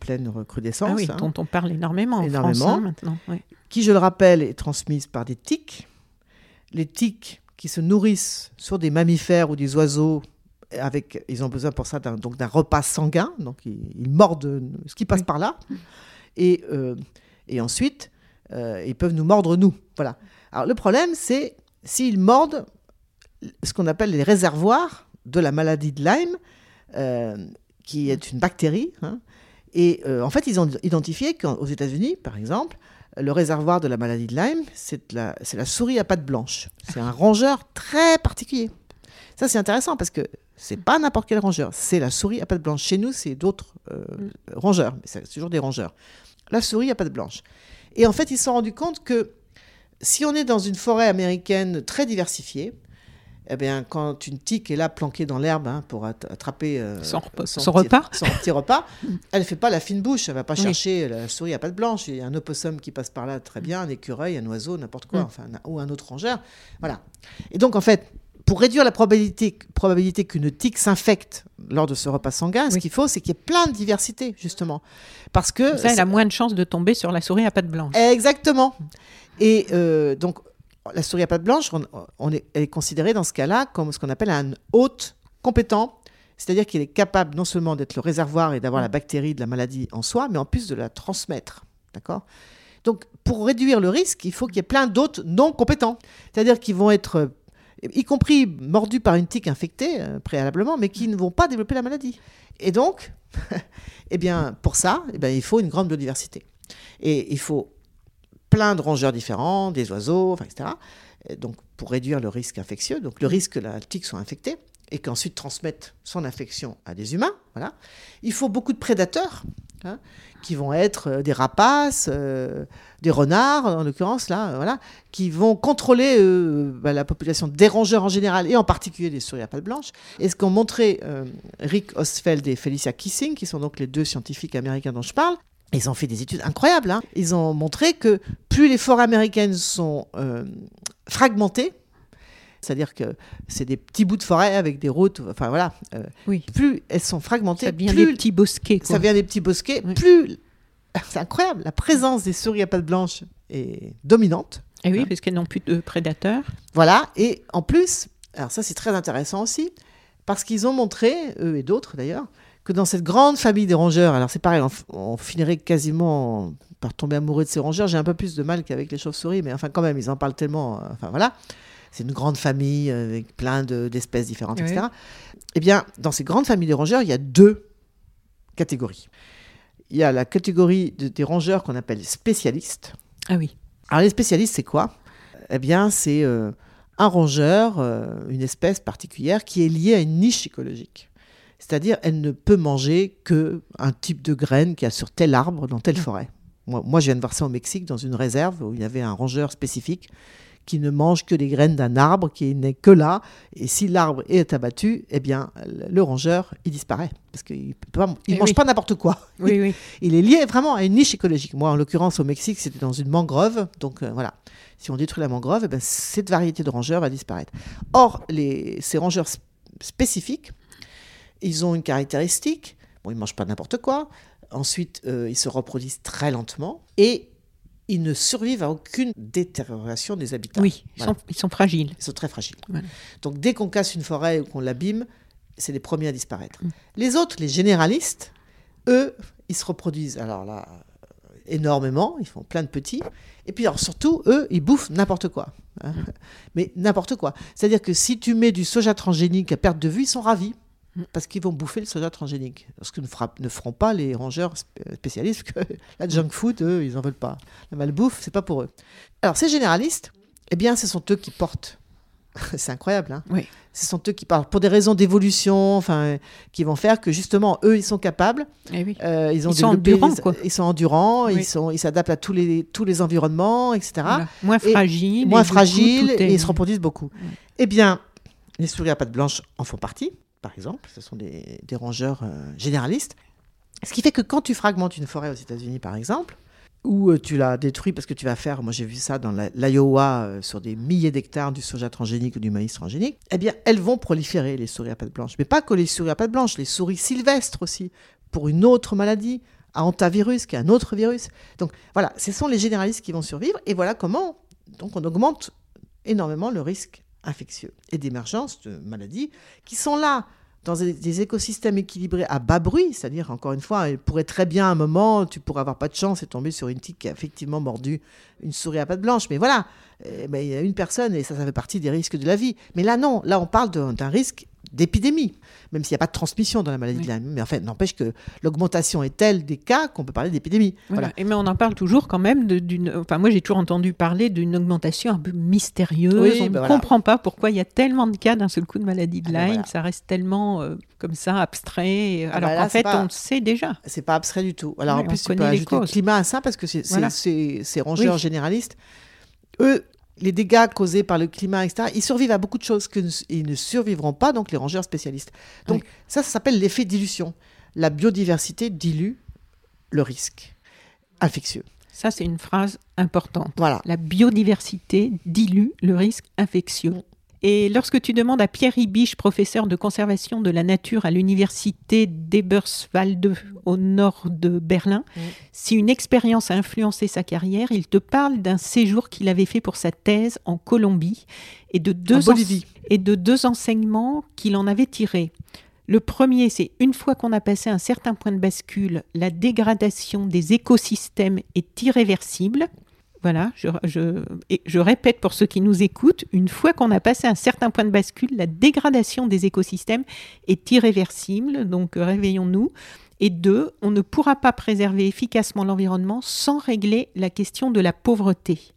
pleine recrudescence. Ah oui, hein. dont on parle énormément, énormément en France, hein, maintenant. Qui, je le rappelle, est transmise par des tiques. Les tiques qui se nourrissent sur des mammifères ou des oiseaux avec, ils ont besoin pour ça d'un, donc d'un repas sanguin, donc ils, mordent ce qui passe par là. Et euh, et ensuite, euh, ils peuvent nous mordre nous. Voilà. Alors le problème, c'est s'ils mordent ce qu'on appelle les réservoirs de la maladie de Lyme, euh, qui est une bactérie. Hein. et en fait, ils ont identifié qu'aux États-Unis, par exemple, le réservoir de la maladie de Lyme, c'est la, la souris à pattes blanches. C'est un rongeur très particulier. Ça, c'est intéressant parce que c'est pas n'importe quel rongeur, c'est la souris à pattes blanches. Chez nous, c'est d'autres mm. rongeurs, mais c'est toujours des rongeurs la souris à pattes blanche. Et en fait, ils se sont rendus compte que si on est dans une forêt américaine très diversifiée, eh bien, quand une tique est là planquée dans l'herbe hein, pour attraper euh, son, repas, son petit repas, elle ne fait pas la fine bouche, elle ne va pas chercher la souris à pattes blanches. Il y a un opossum qui passe par là très bien, un écureuil, un oiseau, n'importe quoi, mm. enfin, ou un autre rongeur. Voilà. Et donc, en fait, pour réduire la probabilité, probabilité qu'une tique s'infecte lors de ce repas sanguin, ce qu'il faut, c'est qu'il y ait plein de diversité, justement. Parce que. Ça, elle a moins de chances de tomber sur la souris à pattes blanches. Exactement. Et euh, donc, la souris à pattes blanches, on, est, elle est considérée dans ce cas-là comme ce qu'on appelle un hôte compétent. C'est-à-dire qu'il est capable non seulement d'être le réservoir et d'avoir la bactérie de la maladie en soi, mais en plus de la transmettre. D'accord? Donc, pour réduire le risque, il faut qu'il y ait plein d'hôtes non compétents. C'est-à-dire qu'ils vont être y compris mordus par une tique infectée euh, préalablement, mais qui ne vont pas développer la maladie. Et donc, eh bien, pour ça, eh bien, il faut une grande biodiversité. Et il faut plein de rongeurs différents, des oiseaux, etc. donc, pour réduire le risque infectieux, donc le risque que la tique soit infectée. et qu'ensuite transmettent son infection à des humains. Voilà. Il faut beaucoup de prédateurs hein, qui vont être euh, des rapaces, euh, des renards en l'occurrence là, voilà, qui vont contrôler euh, bah, la population des rongeurs en général et en particulier des souris à pattes blanches. Et ce qu'ont montré Rick Osfeld et Felicia Kissing, qui sont donc les deux scientifiques américains dont je parle, ils ont fait des études incroyables. Hein. Ils ont montré que plus les forêts américaines sont fragmentées, c'est-à-dire que c'est des petits bouts de forêt avec des routes. Enfin voilà. Euh, oui. Plus elles sont fragmentées, ça vient plus des petits bosquets. Ça vient des petits bosquets. Plus c'est incroyable. La présence des souris à pattes blanches est dominante. Et oui, hein. parce qu'elles n'ont plus de prédateurs. Voilà. Et en plus, alors ça c'est très intéressant aussi, parce qu'ils ont montré, eux et d'autres d'ailleurs, que dans cette grande famille des rongeurs, alors c'est pareil, on, finirait quasiment par tomber amoureux de ces rongeurs. J'ai un peu plus de mal qu'avec les chauves-souris, mais enfin quand même, ils en parlent tellement. Euh, enfin voilà c'est une grande famille avec plein d'espèces différentes, etc. Eh bien, dans ces grandes familles de rongeurs, il y a deux catégories. Il y a la catégorie des rongeurs qu'on appelle spécialistes. Ah oui. Alors les spécialistes, c'est quoi? Eh bien, c'est euh, un rongeur, euh, une espèce particulière qui est liée à une niche écologique. C'est-à-dire, elle ne peut manger que un type de graine qu'il y a sur tel arbre dans telle forêt. Moi, moi, je viens de voir ça au Mexique, dans une réserve où il y avait un rongeur spécifique qui ne mange que les graines d'un arbre qui n'est que là. Et si l'arbre est abattu, eh bien, le rongeur, il disparaît. Parce qu'il ne eh mange pas n'importe quoi. Oui, oui. Il est lié vraiment à une niche écologique. Moi, en l'occurrence, au Mexique, c'était dans une mangrove. Donc euh, voilà, si on détruit la mangrove, eh bien, cette variété de rongeurs va disparaître. Or, les, ces rongeurs spécifiques, ils ont une caractéristique. Bon, ils ne mangent pas n'importe quoi. Ensuite, euh, ils se reproduisent très lentement. Et ils ne survivent à aucune détérioration des habitats. Oui, ils, sont, fragiles. Ils sont très fragiles. Donc dès qu'on casse une forêt ou qu'on l'abîme, c'est les premiers à disparaître. Mm. Les autres, les généralistes, eux, ils se reproduisent. Alors là, énormément, ils font plein de petits. Et puis alors surtout, eux, ils bouffent n'importe quoi. Hein. Mm. Mais n'importe quoi. C'est-à-dire que si tu mets du soja transgénique à perte de vue, ils sont ravis. Mm. Parce qu'ils vont bouffer le soja transgénique. Ce que ne, ne feront pas les rangeurs spécialistes, que la junk food, eux, ils n'en veulent pas. La malbouffe, c'est pas pour eux. Alors, ces généralistes, eh bien, ce sont eux qui portent. c'est incroyable, hein oui. Ce sont eux qui parlent pour des raisons d'évolution, enfin, qui vont faire que justement, eux, ils sont capables. Eh oui. Euh, ils, ont ils sont endurants, quoi. Ils sont endurants, ils sont, ils s'adaptent à tous les tous les environnements, etc. Moins fragiles. Moins fragiles, et ils se reproduisent beaucoup. Eh bien, les souris à pattes blanches en font partie par exemple. Ce sont des, rongeurs euh, généralistes. Ce qui fait que quand tu fragmentes une forêt aux États-Unis, par exemple, ou euh, tu la détruis parce que tu vas faire, moi j'ai vu ça dans l'Iowa, euh, sur des milliers d'hectares du soja transgénique ou du maïs transgénique, eh bien elles vont proliférer, les souris à pattes blanches. Mais pas que les souris à pattes blanches, les souris sylvestres aussi, pour une autre maladie, à hantavirus, qui est un autre virus. Donc voilà, ce sont les généralistes qui vont survivre, et voilà comment donc on augmente énormément le risque infectieux et d'émergence de maladies qui sont là dans des, écosystèmes équilibrés à bas bruit, c'est-à-dire, encore une fois, il pourrait très bien à un moment, tu pourrais avoir pas de chance et tomber sur une tique qui a effectivement mordu une souris à pattes blanches, mais voilà, ben, il y a une personne et ça, ça fait partie des risques de la vie. Mais là, non, là, on parle d'un risque d'épidémie, même s'il n'y a pas de transmission dans la maladie de Lyme. Mais en fait, n'empêche que l'augmentation est telle des cas qu'on peut parler d'épidémie. Voilà. Et mais on en parle toujours quand même d'une. Enfin, moi, j'ai toujours entendu parler d'une augmentation un peu mystérieuse. on ne ben comprend pas pourquoi il y a tellement de cas d'un seul coup de maladie de ah ben Lyme. Ça reste tellement euh, comme ça abstrait. Ah alors ben qu'en fait, on le sait déjà. C'est pas abstrait du tout. Alors en plus, tu peux ajouter le climat à ça parce que c'est ces rongeurs généralistes. Eux, les dégâts causés par le climat, etc., ils survivent à beaucoup de choses qu'ils ne survivront pas, donc les rangeurs spécialistes. Donc ça, ça s'appelle l'effet dilution. La biodiversité dilue le risque infectieux. Ça, c'est une phrase importante. Voilà. La biodiversité dilue le risque infectieux. Et lorsque tu demandes à Pierre Ibisch, professeur de conservation de la nature à l'université d'Eberswalde au nord de Berlin, mm. si une expérience a influencé sa carrière, il te parle d'un séjour qu'il avait fait pour sa thèse en Colombie et de deux, et de deux enseignements qu'il en avait tirés. Le premier, c'est une fois qu'on a passé un certain point de bascule, la dégradation des écosystèmes est irréversible. Voilà, je, je, répète pour ceux qui nous écoutent, une fois qu'on a passé un certain point de bascule, la dégradation des écosystèmes est irréversible, donc euh, réveillons-nous. Et deux, on ne pourra pas préserver efficacement l'environnement sans régler la question de la pauvreté.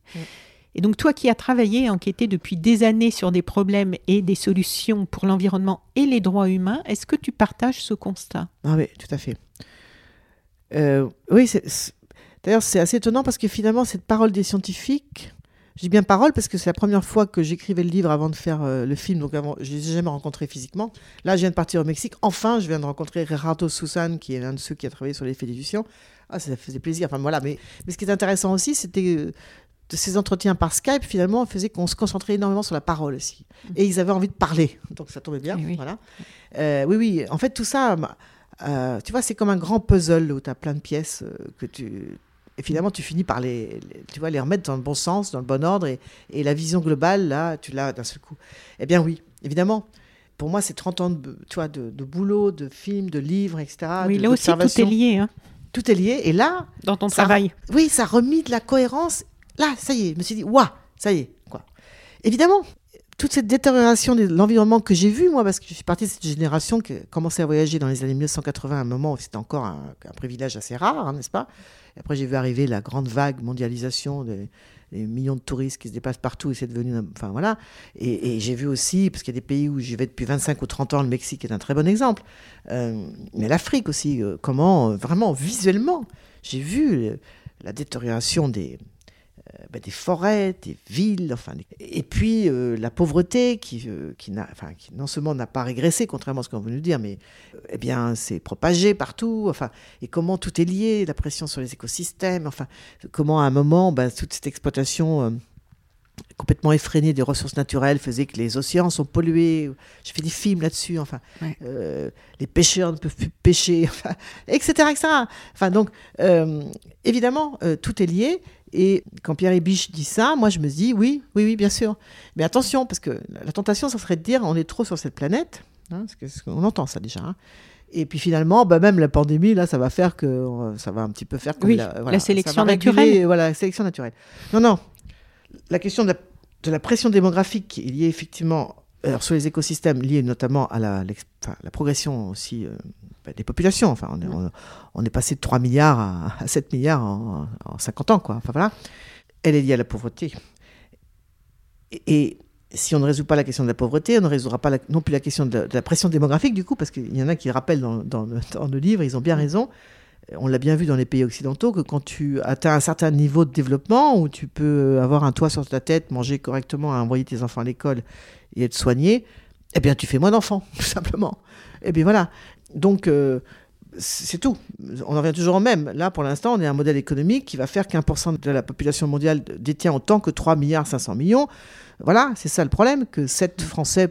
Et donc toi qui as travaillé et enquêté depuis des années sur des problèmes et des solutions pour l'environnement et les droits humains, est-ce que tu partages ce constat? Ah oui, tout à fait. Euh, oui, d'ailleurs c'est assez étonnant parce que finalement cette parole des scientifiques, je dis bien parole parce que c'est la première fois que j'écrivais le livre avant de faire euh, le film, donc avant, je ne les ai jamais rencontrés physiquement. Là, je viens de partir au Mexique. Enfin, je viens de rencontrer Gerardo Susan, qui est l'un de ceux qui a travaillé sur l'effet d'édition. Ah, ça faisait plaisir. Enfin voilà, mais, mais ce qui est intéressant aussi, c'était euh, de ces entretiens par Skype, finalement, faisait qu'on se concentrait énormément sur la parole aussi. Mmh. Et ils avaient envie de parler, donc ça tombait bien. Oui, Voilà. Euh, oui, oui. En fait, tout ça, euh, tu vois, c'est comme un grand puzzle où tu as plein de pièces euh, que tu. Et finalement, tu finis par les, tu vois, les remettre dans le bon sens, dans le bon ordre, et, et la vision globale, là, tu l'as d'un seul coup. Eh bien, oui, évidemment. Pour moi, c'est 30 ans de, tu vois, de, de, boulot, de films, de livres, etc. Oui, là aussi, tout est lié. Hein. Tout est lié. Et là. Dans ton travail. Oui, ça a remis de la cohérence là, ça y est, je me suis dit, waouh, ça y est. Quoi. Évidemment, toute cette détérioration de l'environnement que j'ai vu, moi, parce que je suis partie de cette génération qui a commencé à voyager dans les années 1980, à un moment où c'était encore un, privilège assez rare, hein, n'est-ce pas? Et Après, j'ai vu arriver la grande vague mondialisation des, millions de touristes qui se déplacent partout et c'est devenu. Enfin, voilà. Et, j'ai vu aussi, parce qu'il y a des pays où j'y vais depuis 25 ou 30 ans, le Mexique est un très bon exemple, euh, mais l'Afrique aussi, euh, comment, euh, vraiment, visuellement, j'ai vu la détérioration des, euh, bah, des forêts, des villes, enfin, et puis euh, la pauvreté qui, euh, qui, non seulement n'a pas régressé, contrairement à ce qu'on veut nous dire, mais eh bien, c'est propagé partout, enfin, et comment tout est lié, la pression sur les écosystèmes, enfin, comment à un moment, bah, toute cette exploitation complètement effrénée des ressources naturelles faisait que les océans sont pollués. Je fais des films là-dessus, enfin, les pêcheurs ne peuvent plus pêcher, enfin, etc., etc. Enfin, donc, évidemment, tout est lié. Et quand Pierre Biche dit ça, moi je me dis oui, oui, oui, bien sûr. Mais attention, parce que la tentation, ça serait de dire on est trop sur cette planète. Hein, parce qu'on entend ça déjà. Hein. Et puis finalement, bah même la pandémie, là, ça va faire que euh, ça va un petit peu faire comme oui, la, la, sélection naturelle. Voilà, la sélection naturelle. Non, non. La question de la, pression démographique qui est liée effectivement alors, sur les écosystèmes, liée notamment à la, la progression aussi euh, bah, des populations. Enfin, on est, on, est, passé de 3 milliards à, 7 milliards en, 50 ans, quoi. Enfin, voilà. Elle est liée à la pauvreté. Et, si on ne résout pas la question de la pauvreté, on ne résoudra pas non plus la question de, la pression démographique, du coup, parce qu'il y en a qui rappellent dans, dans, le, livre, ils ont bien raison. On l'a bien vu dans les pays occidentaux que quand tu atteins un certain niveau de développement, où tu peux avoir un toit sur ta tête, manger correctement, envoyer tes enfants à l'école et être soigné, eh bien, tu fais moins d'enfants, tout simplement. Eh bien voilà. Donc, euh, c'est tout. On en revient toujours au même. Là, pour l'instant, on est un modèle économique qui va faire qu'un pour cent de la population mondiale détient autant que 3 milliards 500 millions. Voilà, c'est ça le problème, que 7 Français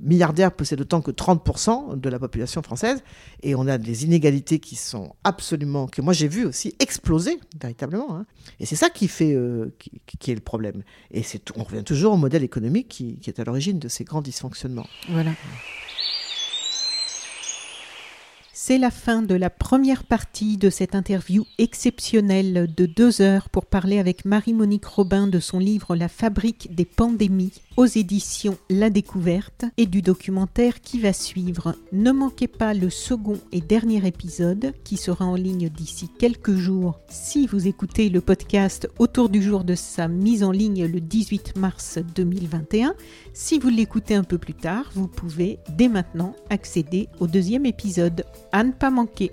milliardaires possèdent autant que 30% de la population française. Et on a des inégalités qui sont absolument, que moi j'ai vu aussi exploser véritablement. Hein. Et c'est ça qui fait, euh, qui, est le problème. Et on revient toujours au modèle économique qui, qui est à l'origine de ces grands dysfonctionnements. Voilà. C'est la fin de la première partie de cette interview exceptionnelle de deux heures pour parler avec Marie-Monique Robin de son livre La fabrique des pandémies aux éditions La Découverte et du documentaire qui va suivre. Ne manquez pas le second et dernier épisode qui sera en ligne d'ici quelques jours si vous écoutez le podcast autour du jour de sa mise en ligne le 18 mars 2021. Si vous l'écoutez un peu plus tard, vous pouvez dès maintenant accéder au deuxième épisode. À ne pas manquer.